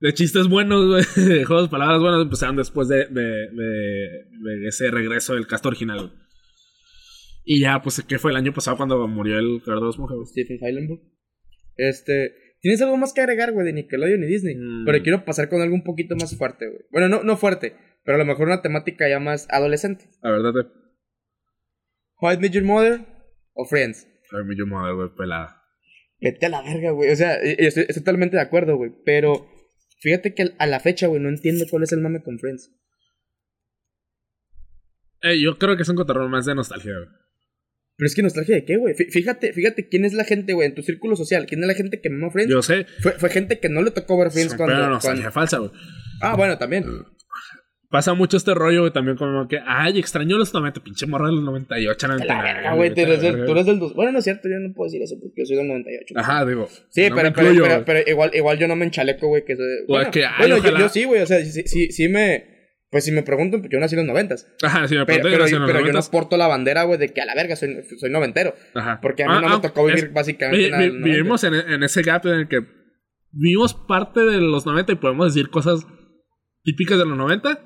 De chistes buenos, güey. De juegos de palabras buenas empezaron después de, de, de, ese regreso del cast original, güey. Y ya, pues, ¿qué fue el año pasado cuando murió el creador de los monjes? Stephen Heilenberg. Este. ¿Tienes algo más que agregar, güey, de Nickelodeon y Disney? Mm. Pero quiero pasar con algo un poquito más fuerte, güey. Bueno, no, no fuerte, pero a lo mejor una temática ya más adolescente. La verdad, te. How I Met Your Mother o Friends. Ay, me llamo de güey, pelada. Vete a la verga, güey. O sea, estoy, estoy totalmente de acuerdo, güey. Pero fíjate que a la fecha, güey, no entiendo cuál es el mame con Friends. Eh, yo creo que es un cotorreo más de nostalgia, güey. Pero es que nostalgia de qué, güey. Fí- Fíjate, fíjate quién es la gente, güey, en tu círculo social. ¿Quién es la gente que mama Friends? Yo sé. Fue, fue gente que no le tocó ver Friends Pero cuando, nostalgia cuando- falsa, güey. Ah, bueno, también. Pasa mucho este rollo, güey, también como que, ay, extraño los 90, pinche morra de los 98, A 99. la verga, güey, tú eres, del, tú eres del dos- Bueno, no es cierto, yo no puedo decir eso porque yo soy del 98. güey. Ajá, digo. Sí, no pero, pero, incluyo, pero, pero igual, igual yo no me enchaleco, güey, que soy... Bueno, que, ay, bueno, yo, ojalá- yo sí, güey, o sea, sí, sí, sí me... Pues si me preguntan, pues yo nací en los noventas. Ajá, sí, me Pero, pregunté, pero, nací en los pero yo no 90s. porto la bandera, güey, de que a la verga soy, soy noventero. Ajá. Porque a mí Ah, no ah, me tocó vivir es- básicamente vi- nada. vi- en los 90s. vivimos en, en ese gap en el que vivimos parte de los 90 y podemos decir cosas típicas de los 90.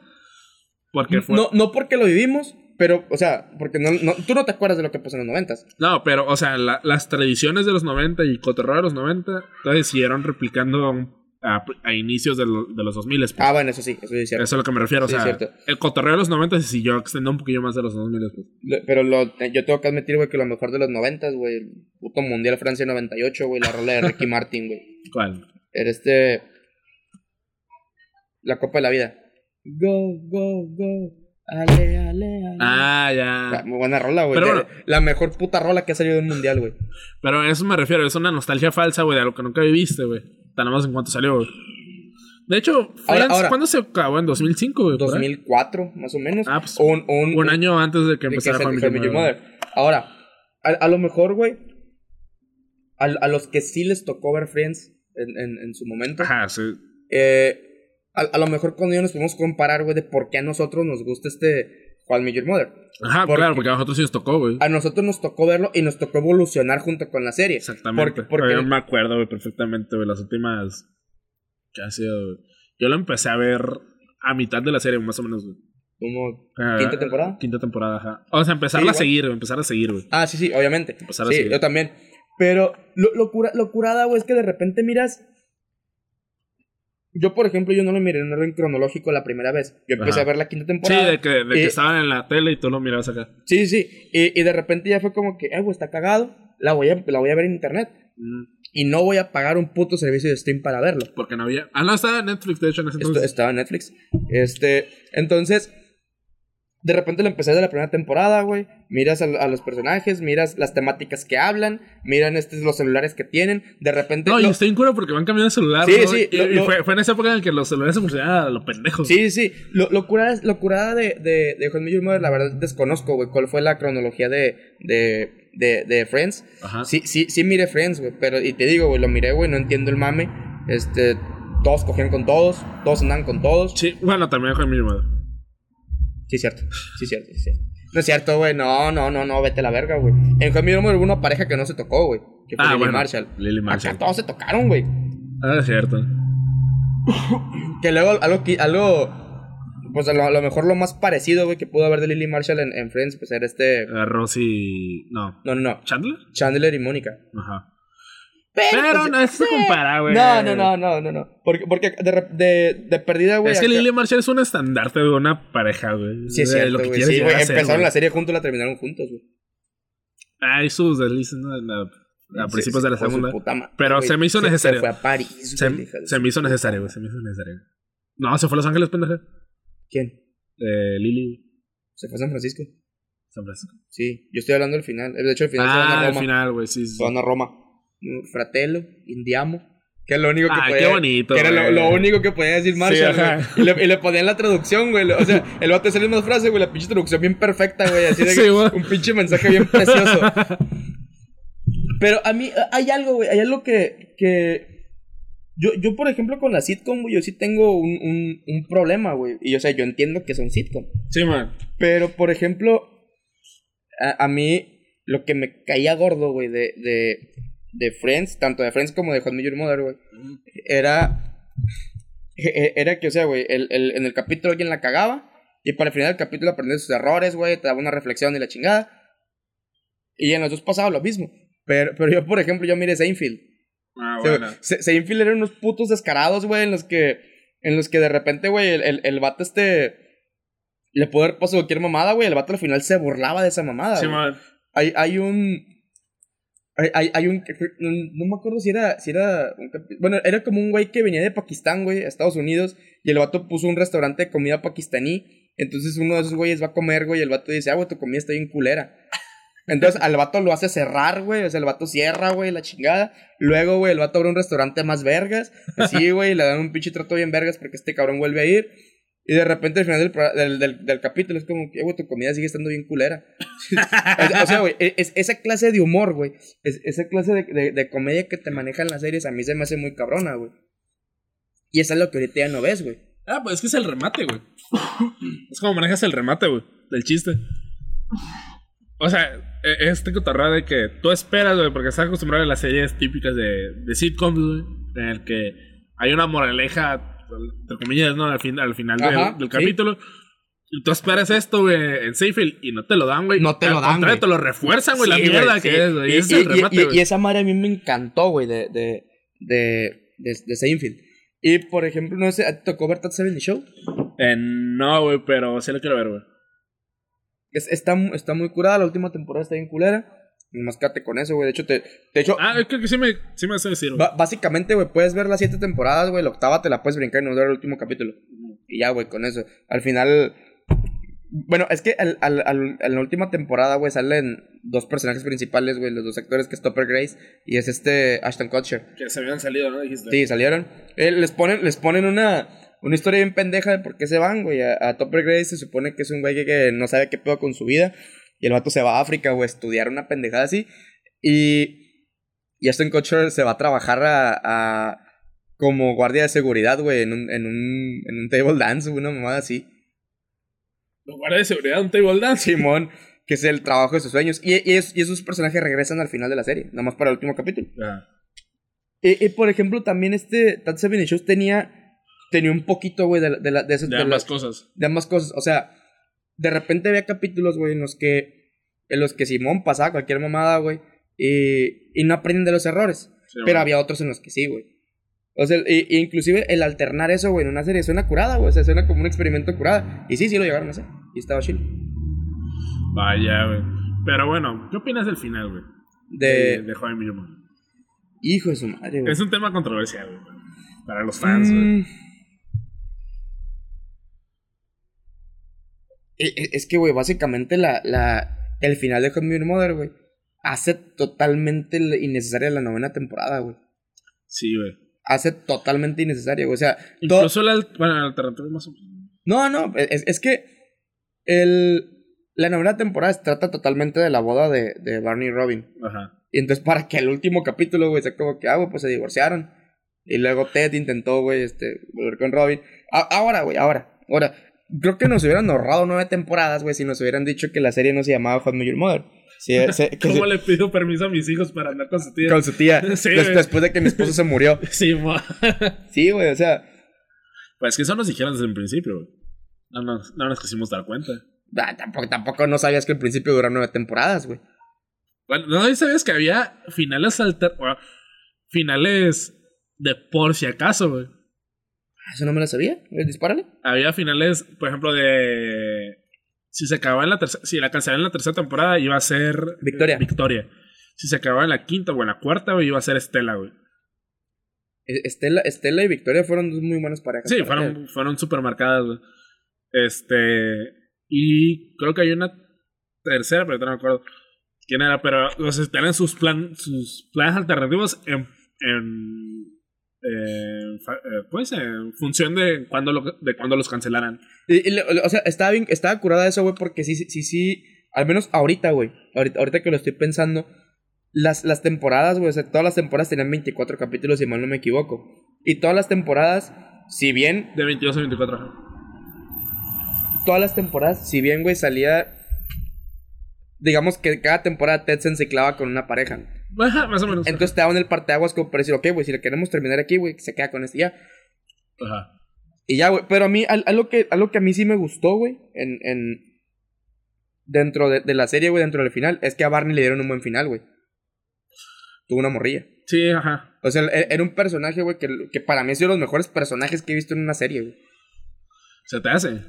Porque fue. No, no porque lo vivimos, pero, o sea, porque no, no, tú no te acuerdas de lo que pasó en los noventas. No, pero, o sea, la- las tradiciones de los 90 y cotorreo de los 90 se siguieron replicando a, a inicios de, lo- de los 2000. Pues. Ah, bueno, eso sí, eso sí es cierto. Eso es lo que me refiero. Sí, o sea, el cotorreo de los 90 se siguió extendiendo un poquillo más de los 2000. Pues. Lo- Pero lo, yo tengo que admitir, güey, que lo mejor de los noventas, güey, el puto Mundial Francia 98, güey, la rola de Ricky Martin, güey. ¿Cuál? Era este... La Copa de la Vida. Go, go, go. Ale, ale, ale. Ah, ya. muy buena rola, güey. Pero bueno. La mejor puta rola que ha salido del mundial, güey. Pero a eso me refiero. Es una nostalgia falsa, güey, de lo que nunca viviste, güey. Tan más en cuanto salió, güey. De hecho, Ahora- en- ahora- ¿cuándo se acabó? ¿En 2005, güey? por ahí? 2004, más o menos. Ah, pues, un, un, Un año antes de que de que empezara Family Family Mother. Mother. Ahora, a, a lo mejor, güey, a, a los que sí les tocó ver Friends en, en, en su momento, Ajá, sí. eh, a, a lo mejor con ellos nos podemos comparar, güey, de por qué a nosotros nos gusta este Juan Major Mother. Ajá, Porque- claro, porque a nosotros sí nos tocó, güey. A nosotros nos tocó verlo y nos tocó evolucionar junto con la serie. Exactamente. Porque, porque yo me acuerdo, güey, perfectamente, güey. Las últimas. ¿Qué ha sido, güey? Yo lo empecé a ver a mitad de la serie, más o menos, güey. como Ah, quinta temporada. Quinta temporada, ajá. O sea, empezarla Sí, a seguir, güey. Empezar a seguir, güey. Ah, sí, sí, obviamente. Empezar a Sí, seguir. yo también. Pero lo, lo, cura- lo curada, güey, es que de repente miras. Yo, por ejemplo, yo no lo miré en orden cronológico la primera vez. Yo empecé Ajá. a ver la quinta Sí, temporada. de que, de que estaban en la tele y tú lo mirabas acá. Sí, sí. Y, y de repente ya fue como que, ay, güey, está cagado. La voy, a, la voy a ver en internet. Mm, Y no voy a pagar un puto servicio de stream para verlo. Porque no había. Ah, no, estaba en Netflix, de hecho, en ese Esto entonces. estaba en Netflix. Este, entonces, de repente lo empecé de la primera temporada, güey. Miras a, a los personajes, miras las temáticas que hablan, miran estos, los celulares que tienen. De repente. No, y lo- estoy en cura porque van cambiando de celular. Sí, ¿no? sí, Y, lo- y fue, fue en esa época en la que los celulares se funcionaban a los pendejos. Sí, sí. Lo, lo curada, lo curada de, de, de Juan Major Mother, la verdad desconozco, güey, cuál fue la cronología de, de, de, de Friends. Ajá. Sí, sí, sí miré Friends, güey, pero, y te digo, güey, lo miré, güey, no entiendo el mame. Este, todos cogían con todos, todos andaban con todos. Sí, bueno, también con mi madre. Sí, cierto, sí, cierto, sí, cierto. No es cierto, güey, no, no, no, no, vete a la verga, güey. En Mother hubo una pareja que no se tocó, güey, que fue Ah, Lily bueno. Marshall. Lily Marshall. Acá todos se tocaron, güey. Ah, es cierto. Que luego algo, algo pues a lo, a lo mejor lo más parecido, güey, que pudo haber de Lily Marshall en, en Friends, pues era este... Eh, Rosy. No. No, no, no. ¿Chandler? Chandler y Mónica. Ajá. Pero, Pero no se compara, güey. no, no, no, no, no, no. Porque, porque de, rep- de, de perdida, güey. Es que Lily Marshall es un estandarte de una pareja, güey. Sí, es De cierto, lo que güey. quieres Sí, güey. a Empezaron la serie juntos, la terminaron juntos, güey. Hay sus deslices, ¿no? A principios sí, de la segunda. puta Pero se me hizo Se- necesario. Se fue a París, me hizo necesario, güey. Se me hizo necesario. No, se fue a Los Ángeles, pendeja. ¿Quién? Eh, Lily. Se fue a San Francisco. San Francisco. Sí, yo estoy hablando del final. De hecho, el final se van Ah, a al Roma. final, güey. Sí, sí. Se van a Roma. Fratello, Indiamo. Que es lo único que Ah, podía qué bonito, Que era lo, único que podía decir Marshall. Y le, y le ponían la traducción, güey. O sea, el vato sale más frase, güey. La pinche traducción bien perfecta, güey. Así de Sí, un pinche mensaje bien precioso. Pero a mí, hay algo, güey. Hay algo que. que yo, yo, por ejemplo, con la sitcom, güey, yo sí tengo un, un, un problema, güey. Y, o sea, yo entiendo que son sitcom. Sí, man. Pero, por ejemplo, a, a mí lo que me caía gordo, güey, de, de, de Friends, tanto de Friends como de Juan Major Mother, güey, era, e- e- era que, o sea, güey, el, el- en el capítulo alguien la cagaba y para el final del capítulo aprendía sus errores, güey, te daba una reflexión y la chingada. Y en los dos pasaba lo mismo. Pero, pero yo, por ejemplo, yo miré Seinfeld. Ah, bueno. Se- Seinfeld eran unos putos descarados, güey, en los que, en los que de repente, güey, el, el, el vato este le pudo haber pasado cualquier mamada, güey. El vato al final se burlaba de esa mamada. Sí, güey. hay, hay un. Hay, hay, un. No, me acuerdo si era. Si era bueno, era como un güey que venía de Pakistán, güey, a Estados Unidos. Y el vato puso un restaurante de comida pakistaní. Entonces uno de esos güeyes va a comer, güey. Y el vato dice, ah, güey, tu comida está bien culera. Entonces al vato lo hace cerrar, güey. O sea, el vato cierra, güey, la chingada. Luego, güey, el vato abre un restaurante más vergas. Así, güey, le dan un pinche trato bien vergas porque este cabrón vuelve a ir. Y de repente al final del, del, del- capítulo es como que, güey, tu comida sigue estando bien culera. o sea, güey, e, es, esa clase de humor, güey, es- esa clase de, de, comedia que te manejan las series, a mí se me hace muy cabrona, güey. Y eso es lo que ahorita ya no ves, güey. Ah, pues es que es el remate, güey. es como manejas el remate, güey, del chiste. O sea, e- este cotorreo de que tú esperas, güey, porque estás acostumbrado a las series típicas de, de sitcoms, güey, en el que hay una moraleja, entre comillas, ¿no? Al, fin, al final del- Ajá, del, sí. capítulo. Y tú esperas esto, güey, en Seinfeld y no te lo dan, güey. No te Al lo dan, contrario, te lo refuerzan, güey, la Sí, mierda güey, que sí. es, güey. Y, es y- remate, y- y esa madre a mí me encantó, güey, de, de, de, de, de Seinfeld. Y, por ejemplo, no sé, ¿te tocó ver That 70 Show? Eh, no, güey, pero sí lo quiero ver, güey. Es- está, está muy curada, la última temporada está bien culera. Nomás quédate con eso, güey. De hecho, te, de hecho Ah, creo que sí me, sí me hace decir, güey. básicamente, güey, puedes ver las siete temporadas, güey. La octava te la puedes brincar y no ver el último capítulo. Y ya, güey, con eso. Al final. Bueno, es que al, al, al- en la última temporada, güey, salen dos personajes principales, güey, los dos actores, que es Topper Grace y es este Ashton Kutcher. Que se habían salido, ¿no? Dijiste. Sí, salieron. Eh, les ponen, les ponen una, una historia bien pendeja de por qué se van, güey. A, a Topper Grace se supone que es un güey que, que no sabe qué pedo con su vida. Y el vato se va a África, güey, a estudiar una pendejada así. Y, y Ashton Kutcher se va a trabajar a, a- como guardia de seguridad, güey, en un, en un, en un table dance, una mamada así. Los guardias de seguridad, un table dance. Simón, que es el trabajo de sus sueños. Y, y, es- y esos personajes regresan al final de la serie, nada más para el último capítulo. Ah. Y, y, por ejemplo, también este 70 Shows tenía, tenía un poquito, güey, de, de, la- de, esos- De de ambas las- cosas. de ambas cosas. O sea, de repente había capítulos, güey, en los que, en los que Simón pasaba cualquier mamada, güey, y, y no aprenden de los errores. Sí, Pero había otros en los que sí, güey. O sea, y- y inclusive el alternar eso, güey, en una serie suena curada, güey. O sea, suena como un experimento curada. Y sí, sí lo llegaron a hacer. Y estaba chido. Vaya, güey. Pero bueno, ¿qué opinas del final, güey? De... de Joven Millón. Hijo de su madre, güey. Es un tema controversial, güey. Para los fans, güey. Mm. E- e- Es que, güey, básicamente la, la, el final de Hot Mother, güey, hace totalmente innecesaria la novena temporada, güey. Sí, güey. Hace totalmente innecesaria, güey. O sea, Incluso la, bueno, la alternativa más o menos. No, no, es, es que el, la novena temporada se trata totalmente de la boda de, de Barney y Robin. Ajá. Y entonces para que el último capítulo, güey, sea como que, ah, güey, pues se divorciaron. Y luego Ted intentó, güey, este, volver con Robin. A- ahora, güey, ahora, ahora. Creo que nos hubieran ahorrado nueve temporadas, güey, si nos hubieran dicho que la serie no se llamaba Hot Your Mother. Sí, se- que ¿Cómo se- le pido permiso a mis hijos para andar con su tía? con su tía. Sí, des- güey. después de que mi esposo se murió. Sí, mo. Sí, güey, o sea, Pues que eso nos dijeron desde el principio, güey. No nos, no nos quisimos dar cuenta. ah, tampoco, tampoco no sabías que al principio duró nueve temporadas, güey. Bueno, ¿no sabías que había finales alter... bueno, finales de por si acaso, güey? Eso no me lo sabía. Eh, Dispárale. Había finales, por ejemplo, de... Si se acababa en la tercera... Si la cancelaban en la tercera temporada, iba a ser... Victoria. Victoria. Si se acababa en la quinta o en la cuarta, güey, iba a ser Estela, güey. Eh, Estela, Estela y Victoria fueron dos muy buenas parejas. Sí, ¿Para fueron, fueron super marcadas, güey. Este. Y creo que hay una tercera, pero no me acuerdo quién era. Pero los tienen sus, plan, sus planes alternativos en. en eh, pues en función de cuando, lo, de cuando los cancelaran. Y- y o sea, estaba bien, estaba curada eso, güey, porque sí, sí, sí, al menos ahorita, güey, ahorita, ahorita que lo estoy pensando, las, las temporadas, güey, o sea, todas las temporadas tenían 24 capítulos, si mal no me equivoco. Y todas las temporadas, si bien, De 22 a 24. ajá. todas las temporadas, si bien, güey, salía, digamos que cada temporada Ted se enciclaba con una pareja. Ajá, más o menos. Entonces te daban el parteaguas como para decir, ok, güey, si le queremos terminar aquí, güey, se queda con este ya. Ajá. Y ya, güey. Pero a mí, al- algo que, algo que a mí sí me gustó, güey, en, en. Dentro de, de la serie, güey, dentro del final, es que a Barney le dieron un buen final, güey. Tuvo una morrilla. Sí, ajá. O sea, e- era un personaje, güey, que, que para mí ha sido de los mejores personajes que he visto en una serie, güey. Se te hace.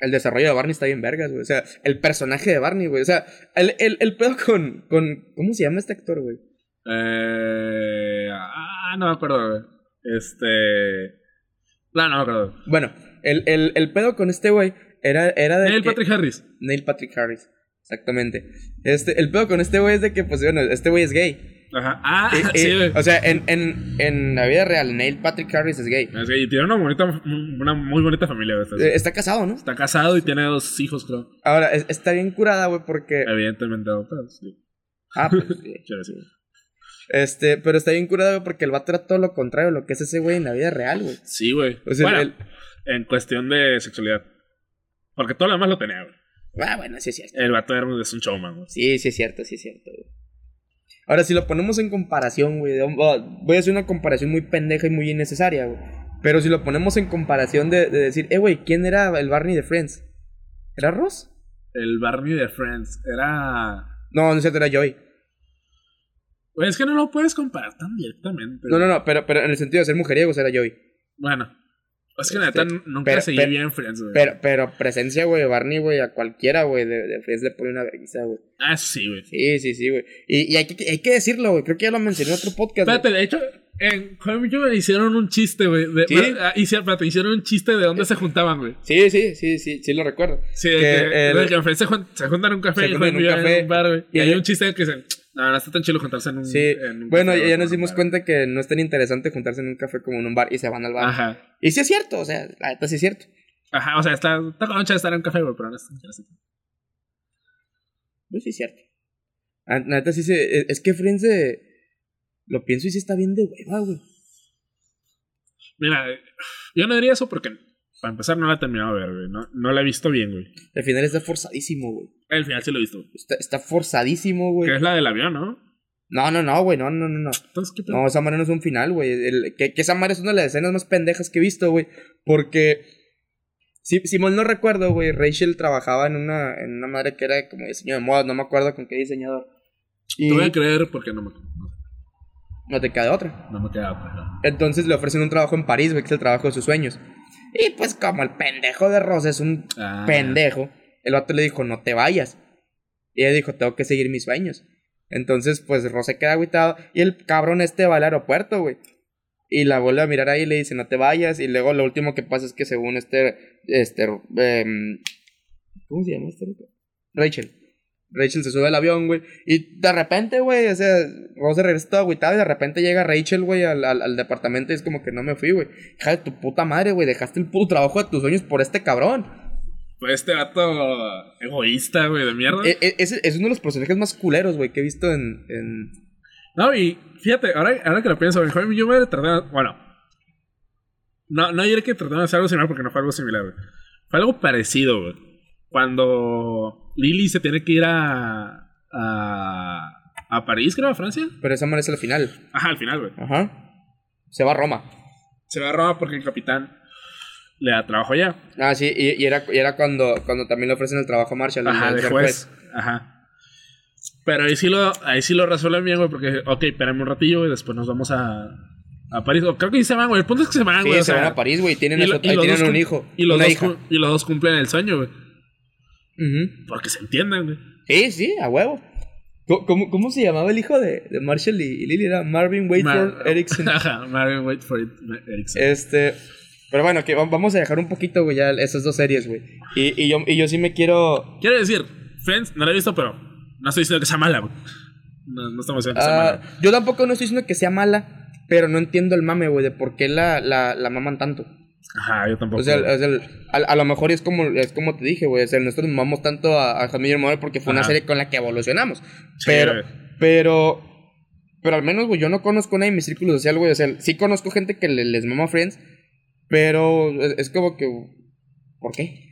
El desarrollo de Barney está bien vergas, güey. O sea, el personaje de Barney, güey. O sea, el, el, el pedo con, con. ¿Cómo se llama este actor, güey? Eh, ah, no me acuerdo, güey. Este. No, no me acuerdo. Bueno, el, el, el pedo con este güey era, era de. Neil que- Patrick Harris. Neil Patrick Harris. Exactamente. Este, el pedo con este güey es de que, pues, bueno, este güey es gay. Ajá. Ah, Eh, sí, eh, güey. o sea, en, en, en la vida real, Neil Patrick Harris es gay. Es que- y tiene una, bonita, una muy bonita familia. Está, Eh, está casado, ¿no? está casado y tiene dos hijos, creo. Ahora, es- está bien curada, güey, porque. Evidentemente, pero sí. Ah, pues, sí. Este, pero está bien curada, güey, porque el vato era todo lo contrario lo que es ese güey en la vida real, güey. Sí, güey. O sea, bueno, el- en cuestión de sexualidad. Porque todo lo demás lo tenía, güey. Ah, bueno, sí es cierto. El vato era es un showman, güey. Sí, sí es cierto, sí es cierto, güey. Ahora, si lo ponemos en comparación, güey, oh, voy a hacer una comparación muy pendeja y muy innecesaria, güey. Pero si lo ponemos en comparación de, de decir, eh, güey, ¿quién era el Barney de Friends? ¿Era Ross? El Barney de Friends era. No, no es cierto, era Joey. Güey, es que no lo puedes comparar tan directamente. No, no, no, pero, pero en el sentido de ser mujeriegos era Joey. Bueno. Es que Este, neta nunca pero- seguí pero- bien Friends, güey. Pero, pero presencia, güey, Barney, güey, a cualquiera, güey, de, de Friends le pone una vergüenza, güey. Ah, sí, güey. Sí, sí, sí, güey. Y, y hay, que, hay que decirlo, güey. Creo que ya lo mencioné en otro podcast. güey. Espérate, de hecho, en You hicieron un chiste, güey. ¿Sí? ah, hicieron, espérate, hicieron un chiste de dónde se juntaban, güey. Sí, sí, sí, sí, sí lo recuerdo. Sí, de Que que, el- de que en Friends se, jun- se juntan en un café Se y en un café. en un bar, güey. Y Y hay hay- un chiste que dicen, no, no está tan chido juntarse en un. Sí. en un Bueno, ya nos dimos cuenta que no es tan interesante juntarse en un café como en un bar y se van al bar. Ajá. Y sí es cierto, o sea, la neta sí es cierto. Ajá, o sea, está, está concha de estar en un café, güey, pero no es tan interesante. Pues sí es cierto. La neta sí se. Es, es que Friends eh, Lo pienso y sí está bien de hueva, güey. Mira, eh, yo no diría eso porque, para empezar, no la he terminado de ver, güey. No, no la he visto bien, güey. Al final está forzadísimo, güey. El final sí lo he visto. güey. Está, está forzadísimo, güey. Que es la del avión, ¿no? No, no, no, güey. No, no, no, no. Entonces, ¿qué? No, esa madre no es un final, güey. El- Que, que esa madre es una de las escenas más pendejas que he visto, güey. Porque. Si, si mal no recuerdo, güey, Rachel trabajaba en una, en una madre que era como diseño de moda, no me acuerdo con qué diseñador. Y Te voy a creer porque no me, no, te queda otra. no me queda otra. ¿no? Entonces le ofrecen un trabajo en París, güey, que es el trabajo de sus sueños. Y pues como el pendejo de Rosa es un Ah. pendejo, el vato le dijo, no te vayas. Y ella dijo, tengo que seguir mis sueños. Entonces, pues Rosa queda agüitado. Y el cabrón este va al aeropuerto, güey. Y la vuelve a mirar ahí y le dice, no te vayas. Y luego lo último que pasa es que según este, este, em, ¿cómo se llama este? Rachel. Rachel se sube al avión, güey. Y de repente, güey, o sea, Rosa regresa todo agüitado y de repente llega Rachel, güey, al, al, al departamento y es como que no me fui, güey. Hija de tu puta madre, güey, dejaste el puto trabajo de tus sueños por este cabrón. Pues este vato egoísta, güey, de mierda. E- e- ese es uno de los personajes más culeros, güey, que he visto en, en... No, y fíjate, ahora, ahora que lo pienso, en Home yo me traté, bueno, no, no diré que tratamos de hacer algo similar porque no fue algo similar, güey. Fue algo parecido, güey. Cuando Lily se tiene que ir a, a, a París, creo, a Francia. Pero esa madre es al final. Ajá, al final, güey. Ajá. Se va a Roma. Se va a Roma porque el capitán le da trabajo allá. Ah, sí, y, y era, y era cuando, cuando también le ofrecen el trabajo a Marshall. Ajá, de juez. Ajá. Pero ahí sí lo, ahí sí lo resuelven bien, güey, porque, ok, espérame un ratillo y después nos vamos a, a París. O creo que sí se van, güey. El punto es que se van, Sí, güey. o se sea, van a París, güey. Tienen, y eso- lo- y ahí tienen un hijo. Y los, dos, hija. y los dos cumplen el sueño, güey. Porque se entienden, güey. Sí, sí, a huevo. ¿Cómo, se llamaba el hijo de, de Marshall y, y Lily? Era Marvin Waitford Mar- Erickson. Ajá, Marvin Wait for it, Erickson. Este. Pero bueno, que va- vamos a dejar un poquito, güey, ya esas dos series, güey. Y, y, yo, y yo sí me quiero. Quiero decir, Friends, no la he visto, pero no estoy diciendo que sea mala, güey. No, no estamos diciendo que sea ah, mala. yo tampoco no estoy diciendo que sea mala, pero no entiendo el mame, güey, de por qué la, la, la maman tanto. Ajá, yo tampoco. O sea, o sea, a, a lo mejor es como, es como te dije, güey. O sea, nosotros mamamos tanto a, a Mother porque fue una serie con la que evolucionamos. Sí, pero, güey. pero, pero al menos, güey, yo no conozco nadie en mi círculo social, güey. O sea, sí conozco gente que le- les mama Friends, pero es, es como que, ¿por qué?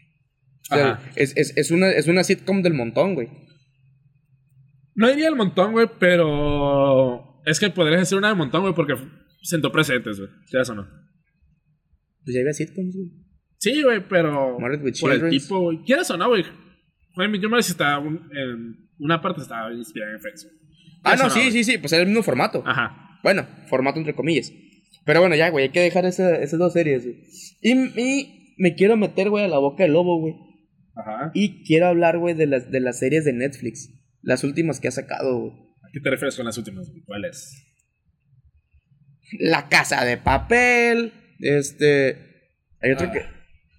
O sea, es, es, es, una, es una sitcom del montón, güey. No diría el montón, güey, pero. Es que podrías decir una de montón, güey, porque sentó presentes, güey. ¿Sí eso no? Pues ya había sitcoms, güey. Sí, güey, pero. With por el tipo, güey. ¿Quieres o no, güey? Yo me si está un- en una parte estaba inspirada en Friends. Ah, ¿Quieres no, sí, sí, sí, pues era el mismo formato. Ajá. Bueno, formato entre comillas. Pero bueno, ya, güey, hay que dejar esa- esas dos series, güey. Y, y me quiero meter, güey, a la boca del lobo, güey. Ajá. Y quiero hablar, güey, de las, de las series de Netflix. Las últimas que ha sacado, güey. ¿A qué te refieres con las últimas? güey? ¿Cuáles? La Casa de Papel. Este. Hay otro Ah. que.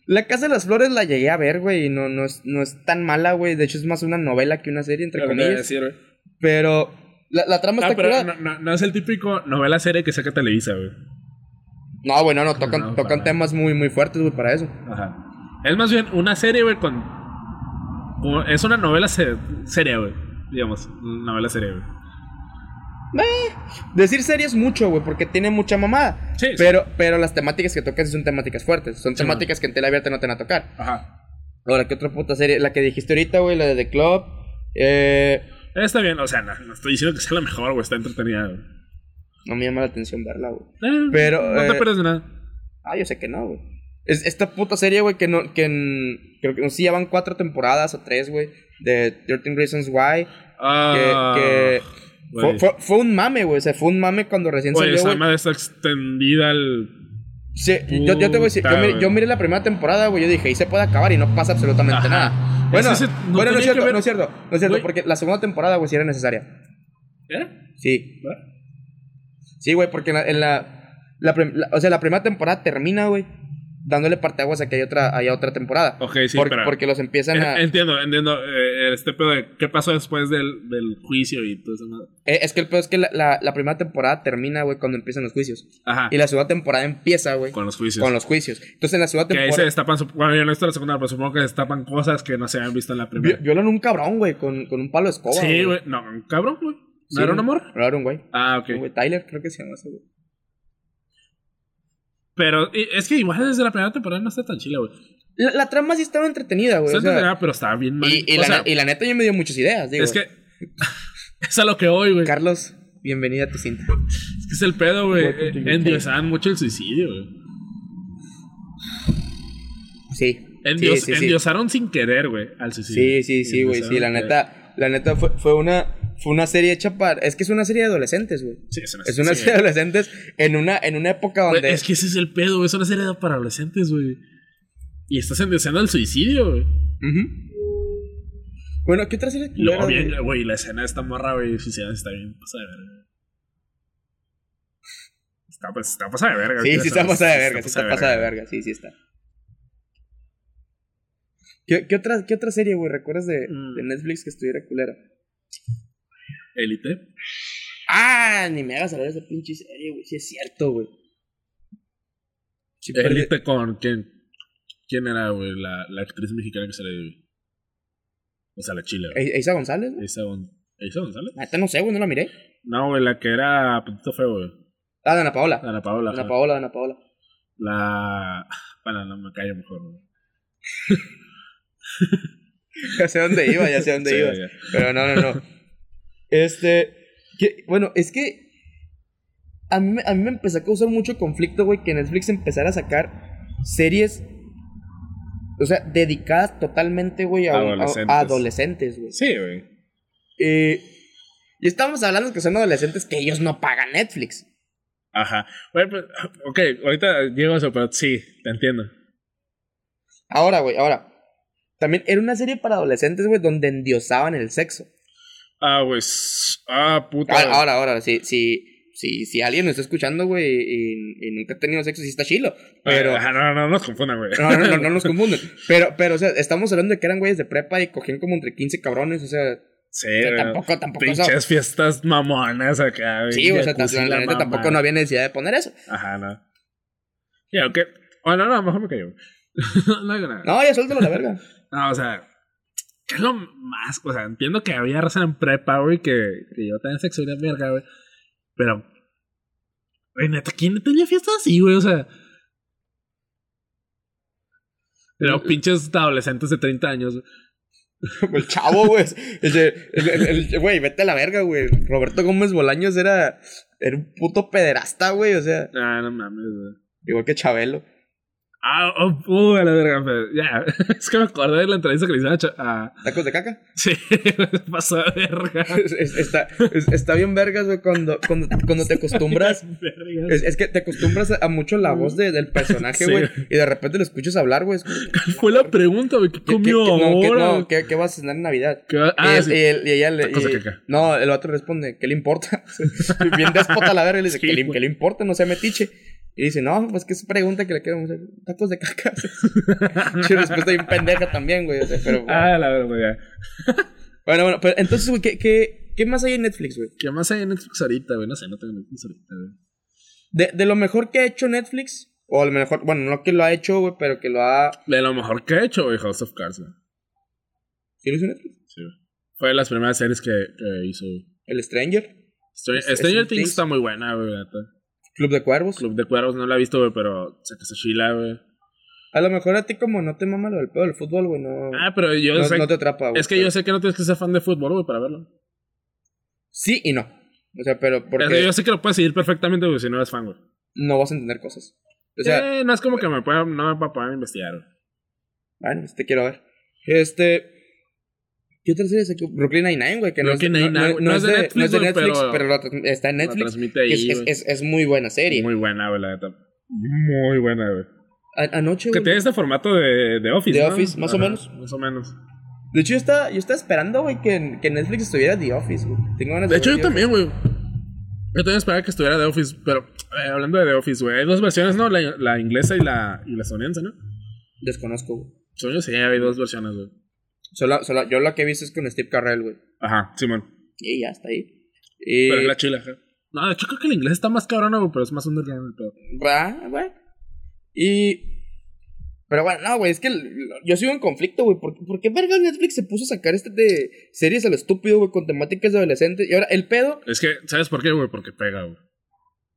La Casa de las Flores la llegué a ver, güey. Y no, no, es, no es tan mala, güey. De hecho, es más una novela que una serie, entre Lo comillas. decir, güey. Pero. La, la trama Ah, está pero curada. no, no- no es el típico novela serie que saca Televisa, güey. No, güey, no, no, tocan, No, temas muy, muy fuertes, güey, para eso. Ajá. Es más bien una serie, güey, con. Es una novela se- seria, güey. Digamos, novela seria, güey. Decir serie es mucho, güey, porque tiene mucha mamada. Sí, sí. pero, pero las temáticas que tocas son temáticas fuertes. Son Sí, temáticas que en tele abierta no te van a tocar. Ajá. Ahora, ¿qué otra puta serie? La que dijiste ahorita, güey, la de The Club. Eh, Está bien, o sea, no, no estoy diciendo que sea la mejor, güey. Está entretenida, güey. no me llama la atención verla, güey. Eh, Pero, No te eh, pierdes de nada. Ah, yo sé que no, güey. Es esta puta serie, güey, que no, que en, creo que no sé ya van cuatro temporadas o tres, güey, de 13 Reasons Why. Ah, que, que fue, fue, fue un mame, güey. O sea, fue un mame cuando recién Güey, salió, esa güey. madre está extendida al. Sí, yo, yo te voy a decir, yo miré, güey. yo miré la primera temporada, güey, yo dije, ahí se puede acabar y no pasa absolutamente Ajá. nada. Bueno, Es no bueno, no tenía es cierto, ver- no es cierto, no es cierto, porque la segunda temporada, güey, sí era necesaria. ¿Eh? Sí. Sí, güey, porque en la, en la, la prim- la- o sea, la primera temporada termina, güey, dándole parteaguas a que hay otra, hay otra temporada. Ok, sí, porque, pero- porque los empiezan a... En- Entiendo, entiendo. eh, este pedo de qué pasó después del, del juicio y todo eso. ¿no? Eh, es que el peor es que la, la, la primera temporada termina, güey, cuando empiezan los juicios. Ajá. Y la segunda temporada empieza, güey, Con los juicios. con los juicios. Entonces en la segunda Que ahí se temporada... destapan. Bueno, yo no he visto la segunda, pero supongo que destapan cosas que no se habían visto en la primera. vi- Violan un cabrón, güey, con, con un palo de escoba. sí, güey. No, un cabrón, güey. ¿No Sí, era un amor? No era un güey. Ah, ok. Un güey, Tyler, creo que se llama ese, güey. Pero es que igual desde la primera temporada no está tan chila, güey. La, la trama sí estaba entretenida, güey. Está o sea, entretenida, pero estaba bien mal. y, y o la, sea, ne- y la neta, yo me dio muchas ideas, digo. es que. es a lo que voy, güey. Carlos, bienvenida a tu cinta. Es que es el pedo, güey. Eh. Endiosaban mucho el suicidio, güey. Sí. Endios- sí, sí, sí. Endiosaron sin querer, güey, al suicidio. Sí, sí, sí, güey. Sí, la neta, la neta fue, fue una. Fue una serie hecha para. Es que es una serie de adolescentes, güey. Sí, es una, Es una sí, serie de adolescentes en una, en una época güey. donde. Es que ese es el pedo, güey. Es una serie para adolescentes, güey. Y estás endioseando el suicidio, güey. Bueno, ¿qué otra serie? Luego culera, bien, güey? güey, la escena de esta morra, güey, suicida está bien pasada de verga. Está, pues, está pasada de verga. Sí, güey, sí está pasada de verga, sí está pasada de verga. verga, sí, sí está. ¿Qué, qué otra, qué otra serie, güey, recuerdas de, Mm. de Netflix que estuviera culera? Élite. Ah, ni me hagas hablar de esa pinche serie, güey. Sí es cierto, güey. Sí, Élite con quién. ¿Quién era, güey? La, la actriz mexicana que sale ahí. O sea, la chila. güey. ¿E- ¿Eisa González? güey? ¿Isa, Gon- ¿Isa González? Neta, no sé, güey, no la miré. No, güey, la que era Petito Feo, güey. Ah, Dana Paola. Ana Paola. Dana. Paola, Dana Paola. La. Bueno, no me callo mejor, güey. Ya sé dónde iba, ya sé dónde Sí, iba. Pero no, no, no. Este. que- bueno, es que. A mí, me- a mí me empezó a causar mucho conflicto, güey, que Netflix empezara a sacar series. O sea, dedicadas totalmente, güey, a, Adolescentes. a adolescentes, güey. Sí, güey. Eh, y estamos hablando que son adolescentes que ellos no pagan Netflix. Ajá. Güey, pues, ok, ahorita llego a eso, pero sí, te entiendo. Ahora, güey, ahora. También era una serie para adolescentes, güey, donde endiosaban el sexo. Ah, güey. Ah, puta. Ahora, ahora, ahora, si, si, si, si alguien nos está escuchando, güey, y, y nunca ha tenido sexo, sí está chilo. Pero. Ajá, no, no nos confundan, güey. No, no, no, no nos confunden. Pero, pero, o sea, estamos hablando de que eran güeyes de prepa y cogían como entre 15 cabrones, o sea, Sí, güey. tampoco, tampoco eso. Pinches fiestas mamonas acá, güey. Sí, o sea, la, la neta tampoco no había necesidad de poner eso. Ajá, no. Sí, ok. Bueno, no, mejor me callo. no nada. No, ya suéltalo la verga. No, o sea, ¿qué es lo más? O sea, entiendo que había raza en prepa, güey, que, que yo tenía sexo y la verga, güey. Pero, güey, neta, ¿quién tenía fiestas así, güey? O sea. Pero pinches adolescentes de 30 años. güey. El chavo, güey. Ese- el- el- el- Güey, vete a la verga, güey. Roberto Gómez Bolaños era, era un puto pederasta, güey. O sea, Ah, no mames, güey. igual que Chabelo. Ah, oh, uh, a la verga, pero ya. Es que me acordé de la entrevista que le hicieron a. ¿Tacos de caca? Sí, pasó de verga. Es- es- está, es- está bien vergas, güey, cuando, cuando, cuando te acostumbras. Es, es que te acostumbras a, mucho la voz de- del personaje, Sí. güey. Y de repente lo escuchas hablar, güey. como, Fue la pregunta, güey. ¿Qué ¿qué- qué- comió qué- no, qué- ahora? no, ¿qué, qué vas a cenar en Navidad? ¿Qué va- y, Ah, él- sí. y él- y ella le. Y- caca. no, el otro responde, ¿qué le importa? Bien déspota la verga y le dice, Sí, ¿qué, le, qué le importa? No sea metiche. Y dice, no, pues que es pregunta que le queremos hacer. Tacos de caca. Che, respuesta bien pendeja también, güey. o sea, pero, Ah, la verga, ya. Bueno, bueno, pero entonces, güey, ¿qué, qué, qué más hay en Netflix, güey? ¿Qué más hay en Netflix ahorita, güey? No sé, no tengo Netflix ahorita, güey. De, de lo mejor que ha hecho Netflix, o a lo mejor, bueno, no que lo ha hecho, güey, pero que lo ha. De lo mejor que he hecho, güey, House of Cards, güey. ¿Sí lo hizo Netflix? Sí, güey. Fue de las primeras series que, que hizo, güey. El Stranger, Stranger, Things está muy buena, güey, neta. Club de Cuervos. Club de Cuervos no la he visto, güey, pero se chila, güey. A lo mejor a ti, como no te mama lo del pedo del fútbol, güey, no. Ah, pero yo no, sé. no te atrapa, güey. es que yo sé que no tienes que ser fan de fútbol, güey, para verlo. Sí y no. O sea, pero Es que porque yo sé que lo puedes seguir perfectamente, güey, si no eres fan, güey. no vas a entender cosas. O sea, Eh, no es como que me pueda, no me va a poder investigar, güey. bueno, este quiero ver. Este. ¿Qué otra serie sacó? Brooklyn Nine-Nine, güey. Que no es, Brooklyn no- Nine-Nine, no- no no es de de, Netflix, no es de güey, Netflix, pero- está en La Netflix. transmite que ahí, es, muy buena serie. Muy buena, güey, la neta. Muy buena, güey. Anoche, Que güey. tiene este formato de, de Office, De. Office, más o menos. Más o menos. De hecho, yo estaba, yo estaba esperando, güey, que, que Netflix estuviera The Office, güey. Tengo ganas De hecho, ver yo The también, güey. Yo también esperaba que estuviera de Office, pero eh, hablando de The Office, güey, hay dos versiones, ¿no? La, la inglesa y la, y la estadounidense, ¿no? Desconozco, güey. Yo sí, hay dos versiones, güey. Solo, solo, yo la que he visto es con Steve Carrell, güey. Ajá, Simón. Y ya está ahí. Y... Pero es la chila, ajá. No, de hecho creo que el inglés está más cabrón, güey, pero es más underground el pedo. Va, güey. Y. Pero bueno, no, güey, es que yo sigo en conflicto, güey. ¿Por, ¿Por qué verga Netflix se puso a sacar este de series a lo estúpido, güey, con temáticas de adolescentes? Y ahora, el pedo. Es que, ¿sabes por qué, güey? Porque pega, güey.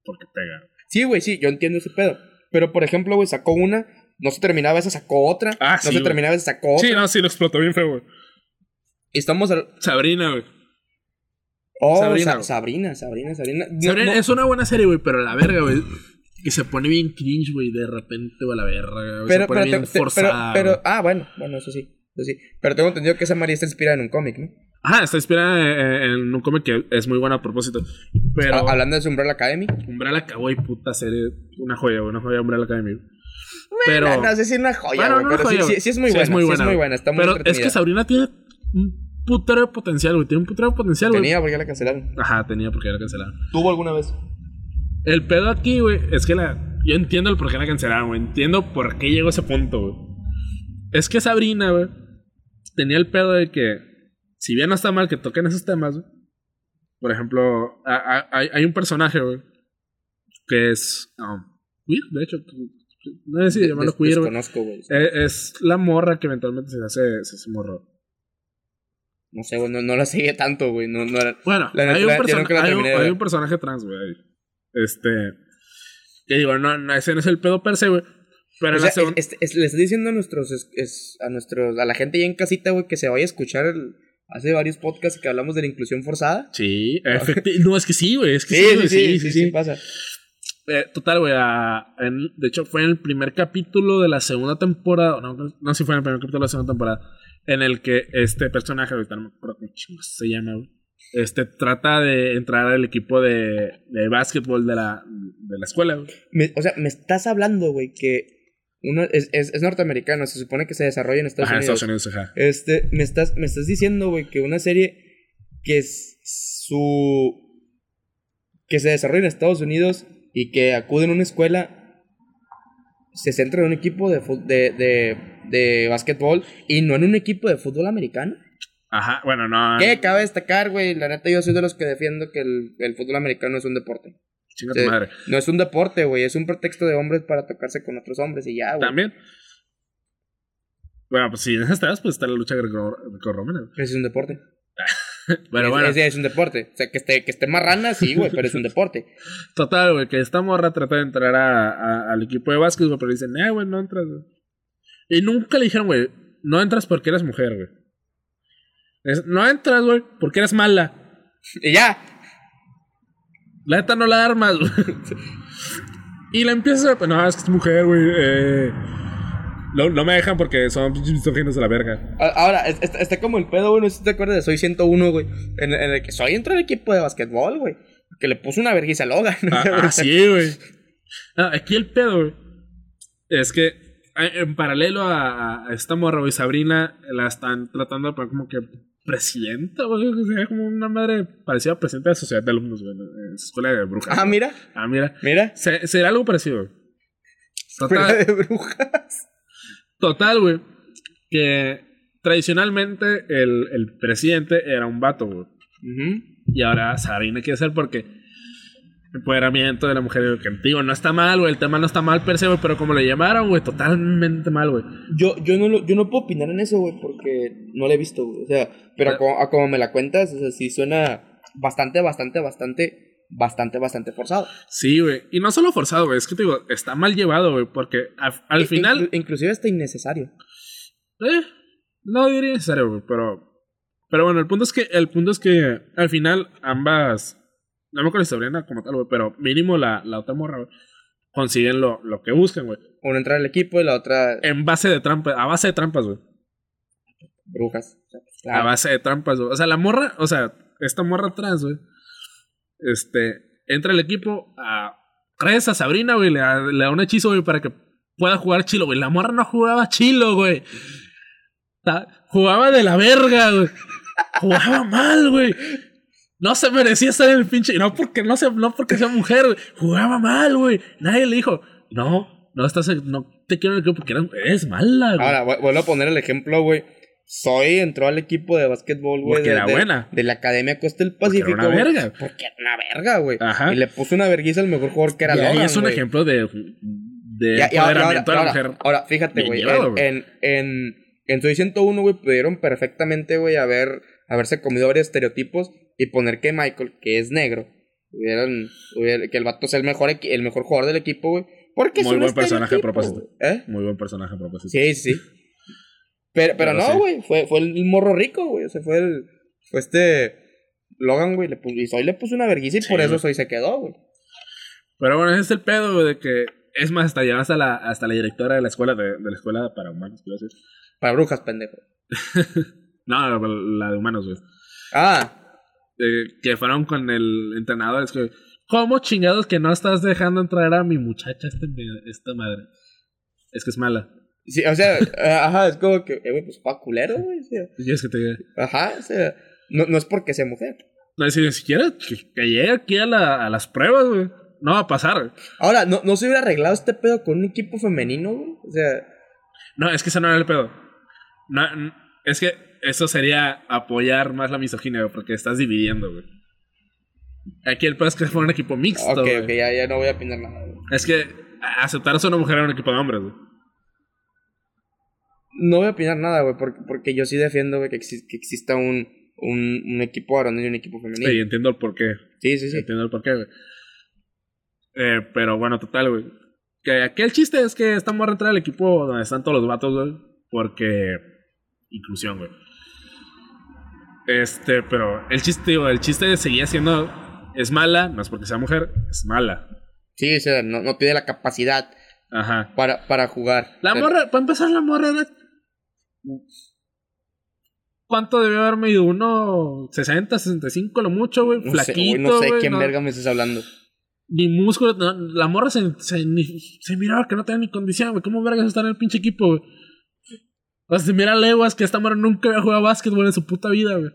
Porque pega. Sí, güey, sí, yo entiendo ese pedo. Pero, por ejemplo, güey, sacó una, no se terminaba esa, sacó otra. Ah, no sí, se güey. terminaba esa, sacó otra. Sí, no, sí, lo explotó bien feo, güey. Y estamos al. Sabrina, güey. Oh, Sabrina, Sabrina, güey. Sabrina, Sabrina, Sabrina. No, Sabrina no, es una buena serie, güey, pero la verga, güey. Que se pone bien cringe, güey, de repente, güey, a la verga, güey. pero, se pone pero, bien te- pero, forzada. pero, güey. ah, bueno, bueno, eso sí, eso sí. Pero tengo entendido que esa María está inspirada en un cómic, ¿no? Ajá, está inspirada en, en un cómic que es muy bueno a propósito. Pero. Ah, hablando de su Umbrella Academy. Umbrella Academy, puta serie. Una joya, güey, una joya Umbrella Academy. Pero. no, no sé si es una joya, Bueno, güey, no pero sí, joya, sí, sí es muy Sí, buena, es muy sí es buena, muy güey. buena, está muy Pero es que Sabrina tiene un putero de potencial, güey. Tiene un putero de potencial, güey. Tenía porque la cancelaron. Ajá, tenía porque la cancelaron. ¿Tuvo alguna vez? El pedo aquí, güey, es que la. Yo entiendo el por qué la cancelaron, güey. Entiendo por qué llegó a ese punto, güey. Es que Sabrina, güey, tenía el pedo de que, si bien no está mal que toquen esos temas, güey. Por ejemplo, a- a- hay, hay un personaje, güey, que es. um, queer, de hecho. No sé si De- llamarlo queer, güey. Eh, Es la morra que eventualmente se hace, se hace morro. No sé, güey, no, no la seguía tanto, güey. No, no era... Bueno, La hay, un persona- la hay un- terminé de hay ver. un personaje trans, güey. Este. Que digo, no, no, ese no es el pedo per se, güey. Pero O sea, la segun- es- es- es- le estoy diciendo a nuestros, es- es- a nuestros, a la gente ya en casita, güey, que se vaya a escuchar el- hace varios podcasts que hablamos de la inclusión forzada. Sí, efecti- no, es que sí, güey. Es que Sí, sí, sí, güey, sí, sí, sí, pasa. Eh, total, güey. de hecho, fue en el primer capítulo de la segunda temporada. No, no sé si fue en el primer capítulo de la segunda temporada. En el que este personaje, ahorita no me acuerdo se llama, güey. Este trata de entrar al equipo de, de básquetbol de la, de la escuela, güey. Me- o sea, me estás hablando, güey, que uno es, es, es norteamericano, se supone que se desarrolla en Estados Ajá, en Unidos. Estados Unidos, ajá. Este, me estás, me estás diciendo, güey, que una serie que es su. que se desarrolla en Estados Unidos y que acude en una escuela se centra en un equipo de, de, de, de básquetbol y no en un equipo de fútbol americano. Ajá, bueno, no. Que cabe destacar, güey, la neta yo soy de los que defiendo que el, el fútbol americano es un deporte. Chinga tu madre. No es un deporte, güey, es un pretexto de hombres para tocarse con otros hombres y ya, güey. También. Bueno, pues si en esas pues está la lucha greco- grecorromana. Ese es un deporte. Pero Es- bueno, ese es un deporte. O sea, que esté, que esté marrana, sí, güey, pero es un deporte. total, güey, que esta morra trata de entrar a, a- al equipo de básquet, güey, pero dicen, eh, güey, no entras, güey. Y nunca le dijeron, güey, no entras porque eres mujer, güey. Es, no entras, güey, porque eres mala. Y ya. La neta no la armas, güey. y la empiezas a... No, es que es mujer, güey. Eh, no, no me dejan porque son misóginos de la verga. Ahora, es- está, está como el pedo, güey. No sé si te acuerdas de Soy 101, güey. En, en el que Soy entró al equipo de basquetbol, güey. Que le puso una vergüenza a Logan. Ah, ah, sí, güey. Ah, aquí el pedo, güey. Es que en paralelo a, a esta morra, güey, Sabrina, la están tratando poner como que presidenta, güey. O sea, como una madre parecida a presidenta de sociedad de alumnos, güey, en escuela de brujas. Ah, mira. Ah, mira. Mira. Se- será algo parecido, güey. Escuela de brujas. Total, güey. Que tradicionalmente el, el presidente era un vato, güey. Ujú. Y ahora Sabrina quiere hacer porque empoderamiento de la mujer que digo, no está mal, güey, el tema no está mal per se, güey, pero como le llamaron, güey, totalmente mal, güey. Yo, yo, no, lo- yo no puedo opinar en eso, güey, porque no la he visto, güey. O sea, pero a como, a como me la cuentas, o sea, sí suena bastante, bastante, bastante, bastante, bastante forzado. Sí, güey, y no solo forzado, güey, es que te digo, está mal llevado, güey, porque al In- final inclu- inclusive hasta innecesario. Eh, no diría necesario, güey, pero. Pero bueno, el punto es que. El punto es que al final ambas. No me acuerdo si Sabrina como tal, güey, pero mínimo la, la otra morra, güey. Consiguen lo, lo que buscan, güey. Una entra al equipo y la otra En base de trampas. A base de trampas, güey. brujas. A base de trampas, güey. O sea, la morra, o sea, esta morra atrás, güey. Este. Entra al equipo a. Crees a Sabrina, güey. Le, da- un hechizo, güey, para que pueda jugar chilo, güey. La morra no jugaba chilo, güey. Jugaba de la verga, güey. Jugaba mal, güey. No se merecía estar en el pinche. No porque no, se, no porque sea mujer, güey. Jugaba mal, güey. Nadie le dijo, no, no estás no te quiero en el equipo porque eres, mala, güey. Ahora, vu- vuelvo a poner el ejemplo, güey. Soy entró al equipo de básquetbol, güey. Porque de- era de- buena. De la Academia Costa del Porque Pacífico. era una verga. Porque era una verga, güey. Ajá. Y le puso una verguiza al mejor jugador que era y ahí Logan, es un ejemplo de, de Y- y ahora- y ahora, empoderamiento de la mujer. ahora, fíjate, güey. En, en, en, Soy 101, güey, pudieron perfectamente, güey, haber, haberse comido varios estereotipos y poner que Michael, que es negro, hubieran, hubiera- que el vato sea el mejor, el mejor jugador del equipo, güey. Porque es Muy buen personaje a propósito. ¿Eh? Muy buen personaje a propósito. Sí, sí. Pero, pero, Pero no, sí. güey. Fue, fue el morro rico, güey. O sea, fue el. Fue este. Logan, güey. Le puso, y Soy le puso una vergüenza y Sí, por eso. Soy se quedó, güey. Pero bueno, ese es el pedo, güey, de que. Es más, hasta llegar hasta la, hasta la directora de la escuela, de, de la escuela para humanos, quiero decir. Para brujas, pendejo. No, la, la de humanos, güey. Ah, Eh, que fueron con el entrenador. Es que, ¿cómo chingados que no estás dejando entrar a mi muchacha, este, esta madre? Es que es mala. Sí, o sea, ajá, es como que, eh, güey, pues pa' culero, güey. ¿Qué quieres que te diga? ajá, o sea, no, no es porque sea mujer. No, es ni siquiera que, que llegue aquí a, la- a las pruebas, güey. No va a pasar, güey. Ahora, ¿no, no se hubiera arreglado este pedo con un equipo femenino, güey? O sea, No, es que eso no era el pedo. No, es que eso sería apoyar más la misoginia, güey, porque estás dividiendo, güey. Aquí el pedo es que fue un equipo mixto, ok, güey. ok, ya, ya no voy a opinar nada, güey. Es que aceptar a una mujer en un equipo de hombres, güey. No voy a opinar nada, güey, porque, porque yo sí defiendo, güey, que, exis- que exista un, un, un equipo varonil y un equipo femenino. Sí, entiendo el porqué. Sí, sí, sí. Entiendo el porqué, güey. Eh, pero bueno, total, güey. Que aquí el chiste es que esta morra entra al equipo donde están todos los vatos, güey. Porque. Inclusión, güey. Este, pero el chiste, digo, el chiste seguía siendo. Es mala, no es porque sea mujer, es mala. Sí, o sea, no, no tiene la capacidad Ajá. para, para jugar. La O sea, morra, para empezar, la morra era. ¿Cuánto debió haber medido? ¿Uno 60, 65 lo mucho, güey? No sé, Flaquito, güey, no sé güey, quién no- verga me estás hablando. Ni músculo, no, la morra se, se, ni- se miraba que no tenía ni condición, güey. ¿Cómo vergas está en el pinche equipo, güey? O sea, se mira a leguas que esta morra nunca había jugado básquetbol en su puta vida, güey.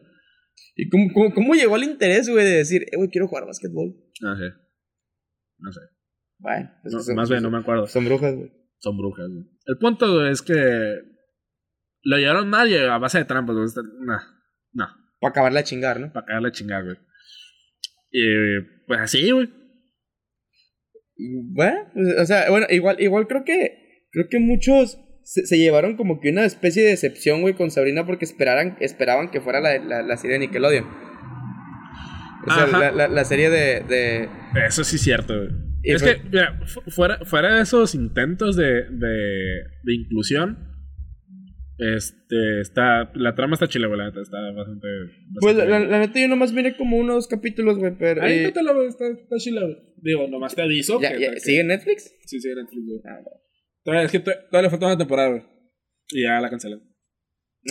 ¿Y cómo, cómo, cómo llegó el interés, güey, de decir, eh, güey, quiero jugar básquetbol? No sé. No sé. Bueno, pues No, son, más bien, no me acuerdo. son brujas, güey. Son brujas, güey. El punto, güey, es que lo llevaron mal y a base de trampas, No, no. Para acabarla a chingar, ¿no? Para cagarle a chingar, güey. Y pues así, güey. Bueno, o sea, bueno, igual, igual creo que, creo que muchos se, se llevaron como que una especie de decepción, güey, con Sabrina porque esperaran, esperaban que fuera la, la, la serie de Nickelodeon. O sea, la, la, la serie de, de... Eso sí es cierto, güey. Es fue- que, mira, fu- fuera, fuera de esos intentos de, de, de inclusión, este, está, la trama está chile, güey, la neta, está bastante... Pues la, bastante la- la neta yo nomás miré como uno o dos capítulos, güey, pero... Ahí eh, inténtalo, güey, está, está chila, güey. Digo, nomás te aviso ya- que... ya- que- ¿Sigue en Netflix? Sí, sigue en Netflix, güey. Ah, bueno. Todavía- Es que to- todavía le falta una temporada, güey. Y ya la cancelan.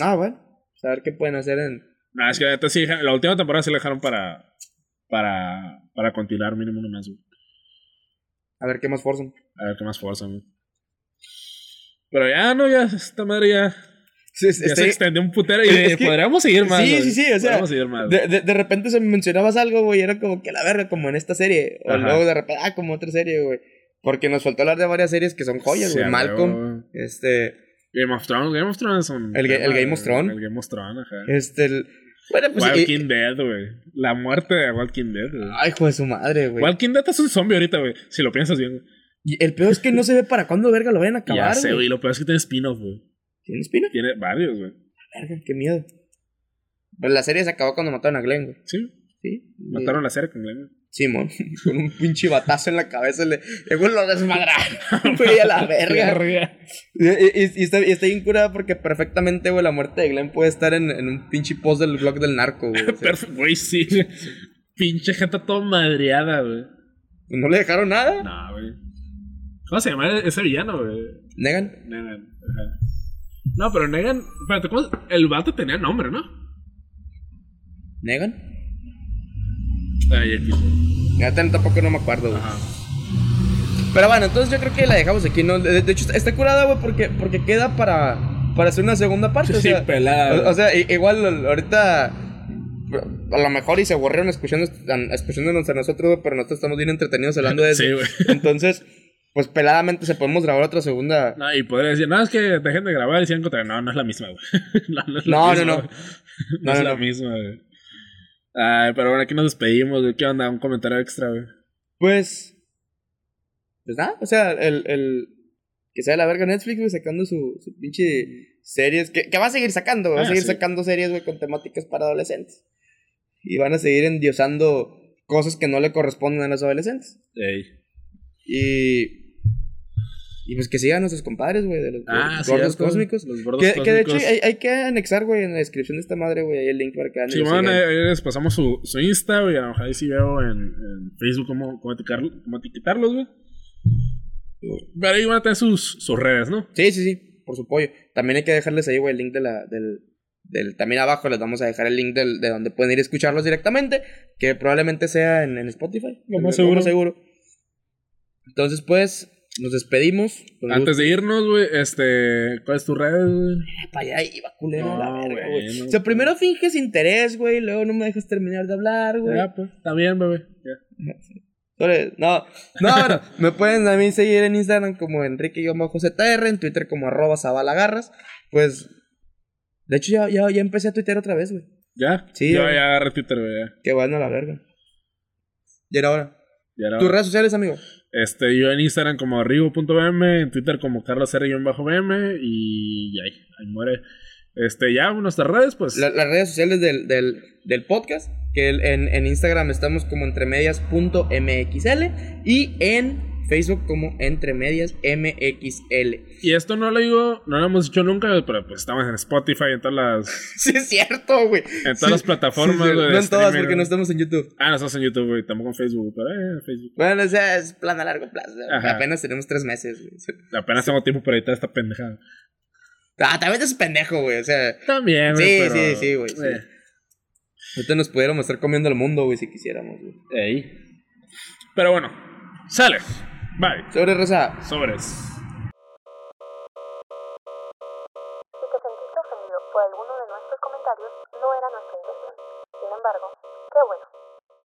Ah, bueno. A ver qué pueden hacer en... No, es que neta sí, la última temporada sí la dejaron para... Para... Para continuar mínimo un mes, güey. A ver qué más forzan. A ver qué más fuerza, güey. Pero ya, no, ya, esta madre ya... Sí, Ya se estoy- extendió un putero y es que- podríamos seguir más. Sí, sí, sí, o sea, Podríamos seguir más. De, de, de repente se me mencionabas algo, güey, y era como que la verga, como en esta serie. O Ajá. luego de repente, ah, como otra serie, güey. Porque nos faltó hablar de varias series que son joyas, güey. Malcolm, este, Game of Thrones, Game of Thrones es un El el Game of Thrones. El Game of Thrones, ajá. este, el- Bueno, pues. Walking Dead, güey. La muerte de Walking Dead, güey. Ay, hijo de su madre, güey. Walking Dead es un zombie ahorita, güey. Si lo piensas bien, güey. Y el peor es que no se ve para cuándo verga lo vayan a Ya acabar, sé, güey. güey. Lo peor es que tiene spin-off, güey. ¿Tiene espina? Tiene varios, güey. Verga, qué miedo. Pero la serie se acabó cuando mataron a Glenn, güey. Sí. Sí. Mataron la serie con Glenn. Simón, con un pinche batazo en la cabeza le. Güey lo desmadraron, güey, a la verga. Y, y- y está, y está bien curada porque perfectamente, güey, la muerte de Glenn puede estar en, en un pinche post del blog del narco, güey. O sea, Perfecto, güey, sí. Pinche gente todo madreada, güey. no le dejaron nada. No, güey. ¿Cómo se llama ese villano, güey? Negan. Negan. Ajá. No, pero Negan. Espérate, ¿cómo? El vato tenía nombre, ¿no? ¿Negan? Ay, aquí. Neta, tampoco no me acuerdo, güey. Ajá. Pero bueno, entonces yo creo que la dejamos aquí, ¿no? De, de hecho, está- curada, güey, porque, porque queda para, para hacer una segunda parte. o Sí, sea, pelada. O, o sea, igual ahorita a lo mejor y se aburrieron escuchando, escuchándonos a nosotros, pero nosotros estamos bien entretenidos hablando de eso. Sí, güey. Entonces, pues peladamente se podemos grabar otra segunda. No, y podría decir, no, es que dejen de grabar y sigan contra. No, no es la misma, güey. no, no es la No, misma, no, es la misma, güey. Ay, pero bueno, aquí nos despedimos, güey. ¿Qué onda? Un comentario extra, güey. Pues, pues nada, o sea, el, el que sea la verga Netflix, güey, sacando su, su pinche series, que, que va a seguir sacando, güey, va a Ah, seguir sí. sacando series, güey, con temáticas para adolescentes. Y van a seguir endiosando cosas que no le corresponden a los adolescentes. Ey. Y. Y pues que sigan nuestros compadres, güey, de los Ah, gordos cierto. cósmicos. Los gordos Que, que de hecho cósmicos. hay, hay que anexar, güey, en la descripción de esta madre, güey, ahí el link para que lo Simón, sigan. ahí les pasamos su, su Insta, güey. A lo mejor ahí sí veo en, en Facebook cómo, cómo, cómo etiquetarlos, güey. Pero ahí van a tener sus, sus redes, ¿no? Sí, sí, sí, por su pollo. También hay que dejarles ahí, güey, el link de la, del, del... También abajo les vamos a dejar el link del, de donde pueden ir a escucharlos directamente, que probablemente sea en, en Spotify. Lo más seguro. seguro. Entonces, pues, nos despedimos. Antes de irnos, güey, este. ¿Cuál es tu red, güey? Para allá iba, culero, No, la verga, güey. bueno, o sea, primero finges interés, güey, luego no me dejas terminar de hablar, güey. Ya, pues, está bien, bebé. Ya. No, no, no, me pueden a mí seguir en Instagram como Enrique-ZR, en Twitter como arroba Zabalagarras. Pues, de hecho ya, ya, ya empecé a tuitear otra vez, güey. ¿Ya? Sí, Yo güey. ya agarré Twitter, güey. ya. Qué bueno la verga. Y era ahora. Ya era- Tus redes sociales, amigo. Este, yo en Instagram como rigo.bm, en Twitter como carlosr-bm y ahí, ahí muere. Este, ya, nuestras redes, pues. La- las redes sociales del, del, del podcast, que en, en Instagram estamos como entremedias.mxl y en Facebook como entremediasmxl. Y esto no lo digo, no lo hemos dicho nunca, pero pues estamos en Spotify, en todas las, Sí, es cierto, güey. en todas las plataformas, Sí, güey, No en todas, porque no estamos en YouTube. Ah, no estamos en YouTube, güey, tampoco en Facebook, pero eh, Facebook. Bueno, o sea, es plan a largo plazo. Ajá. Apenas tenemos tres meses, güey. Apenas tengo tiempo para editar esta pendejada. Ah, también es pendejo, güey. O sea, También, güey, Sí, pero... sí, sí, güey, sí. eh, ahorita nos pudiéramos estar comiendo el mundo, güey, si quisiéramos, güey. ey. Pero bueno, sale. Bye. Sobre Rosa. Sobres.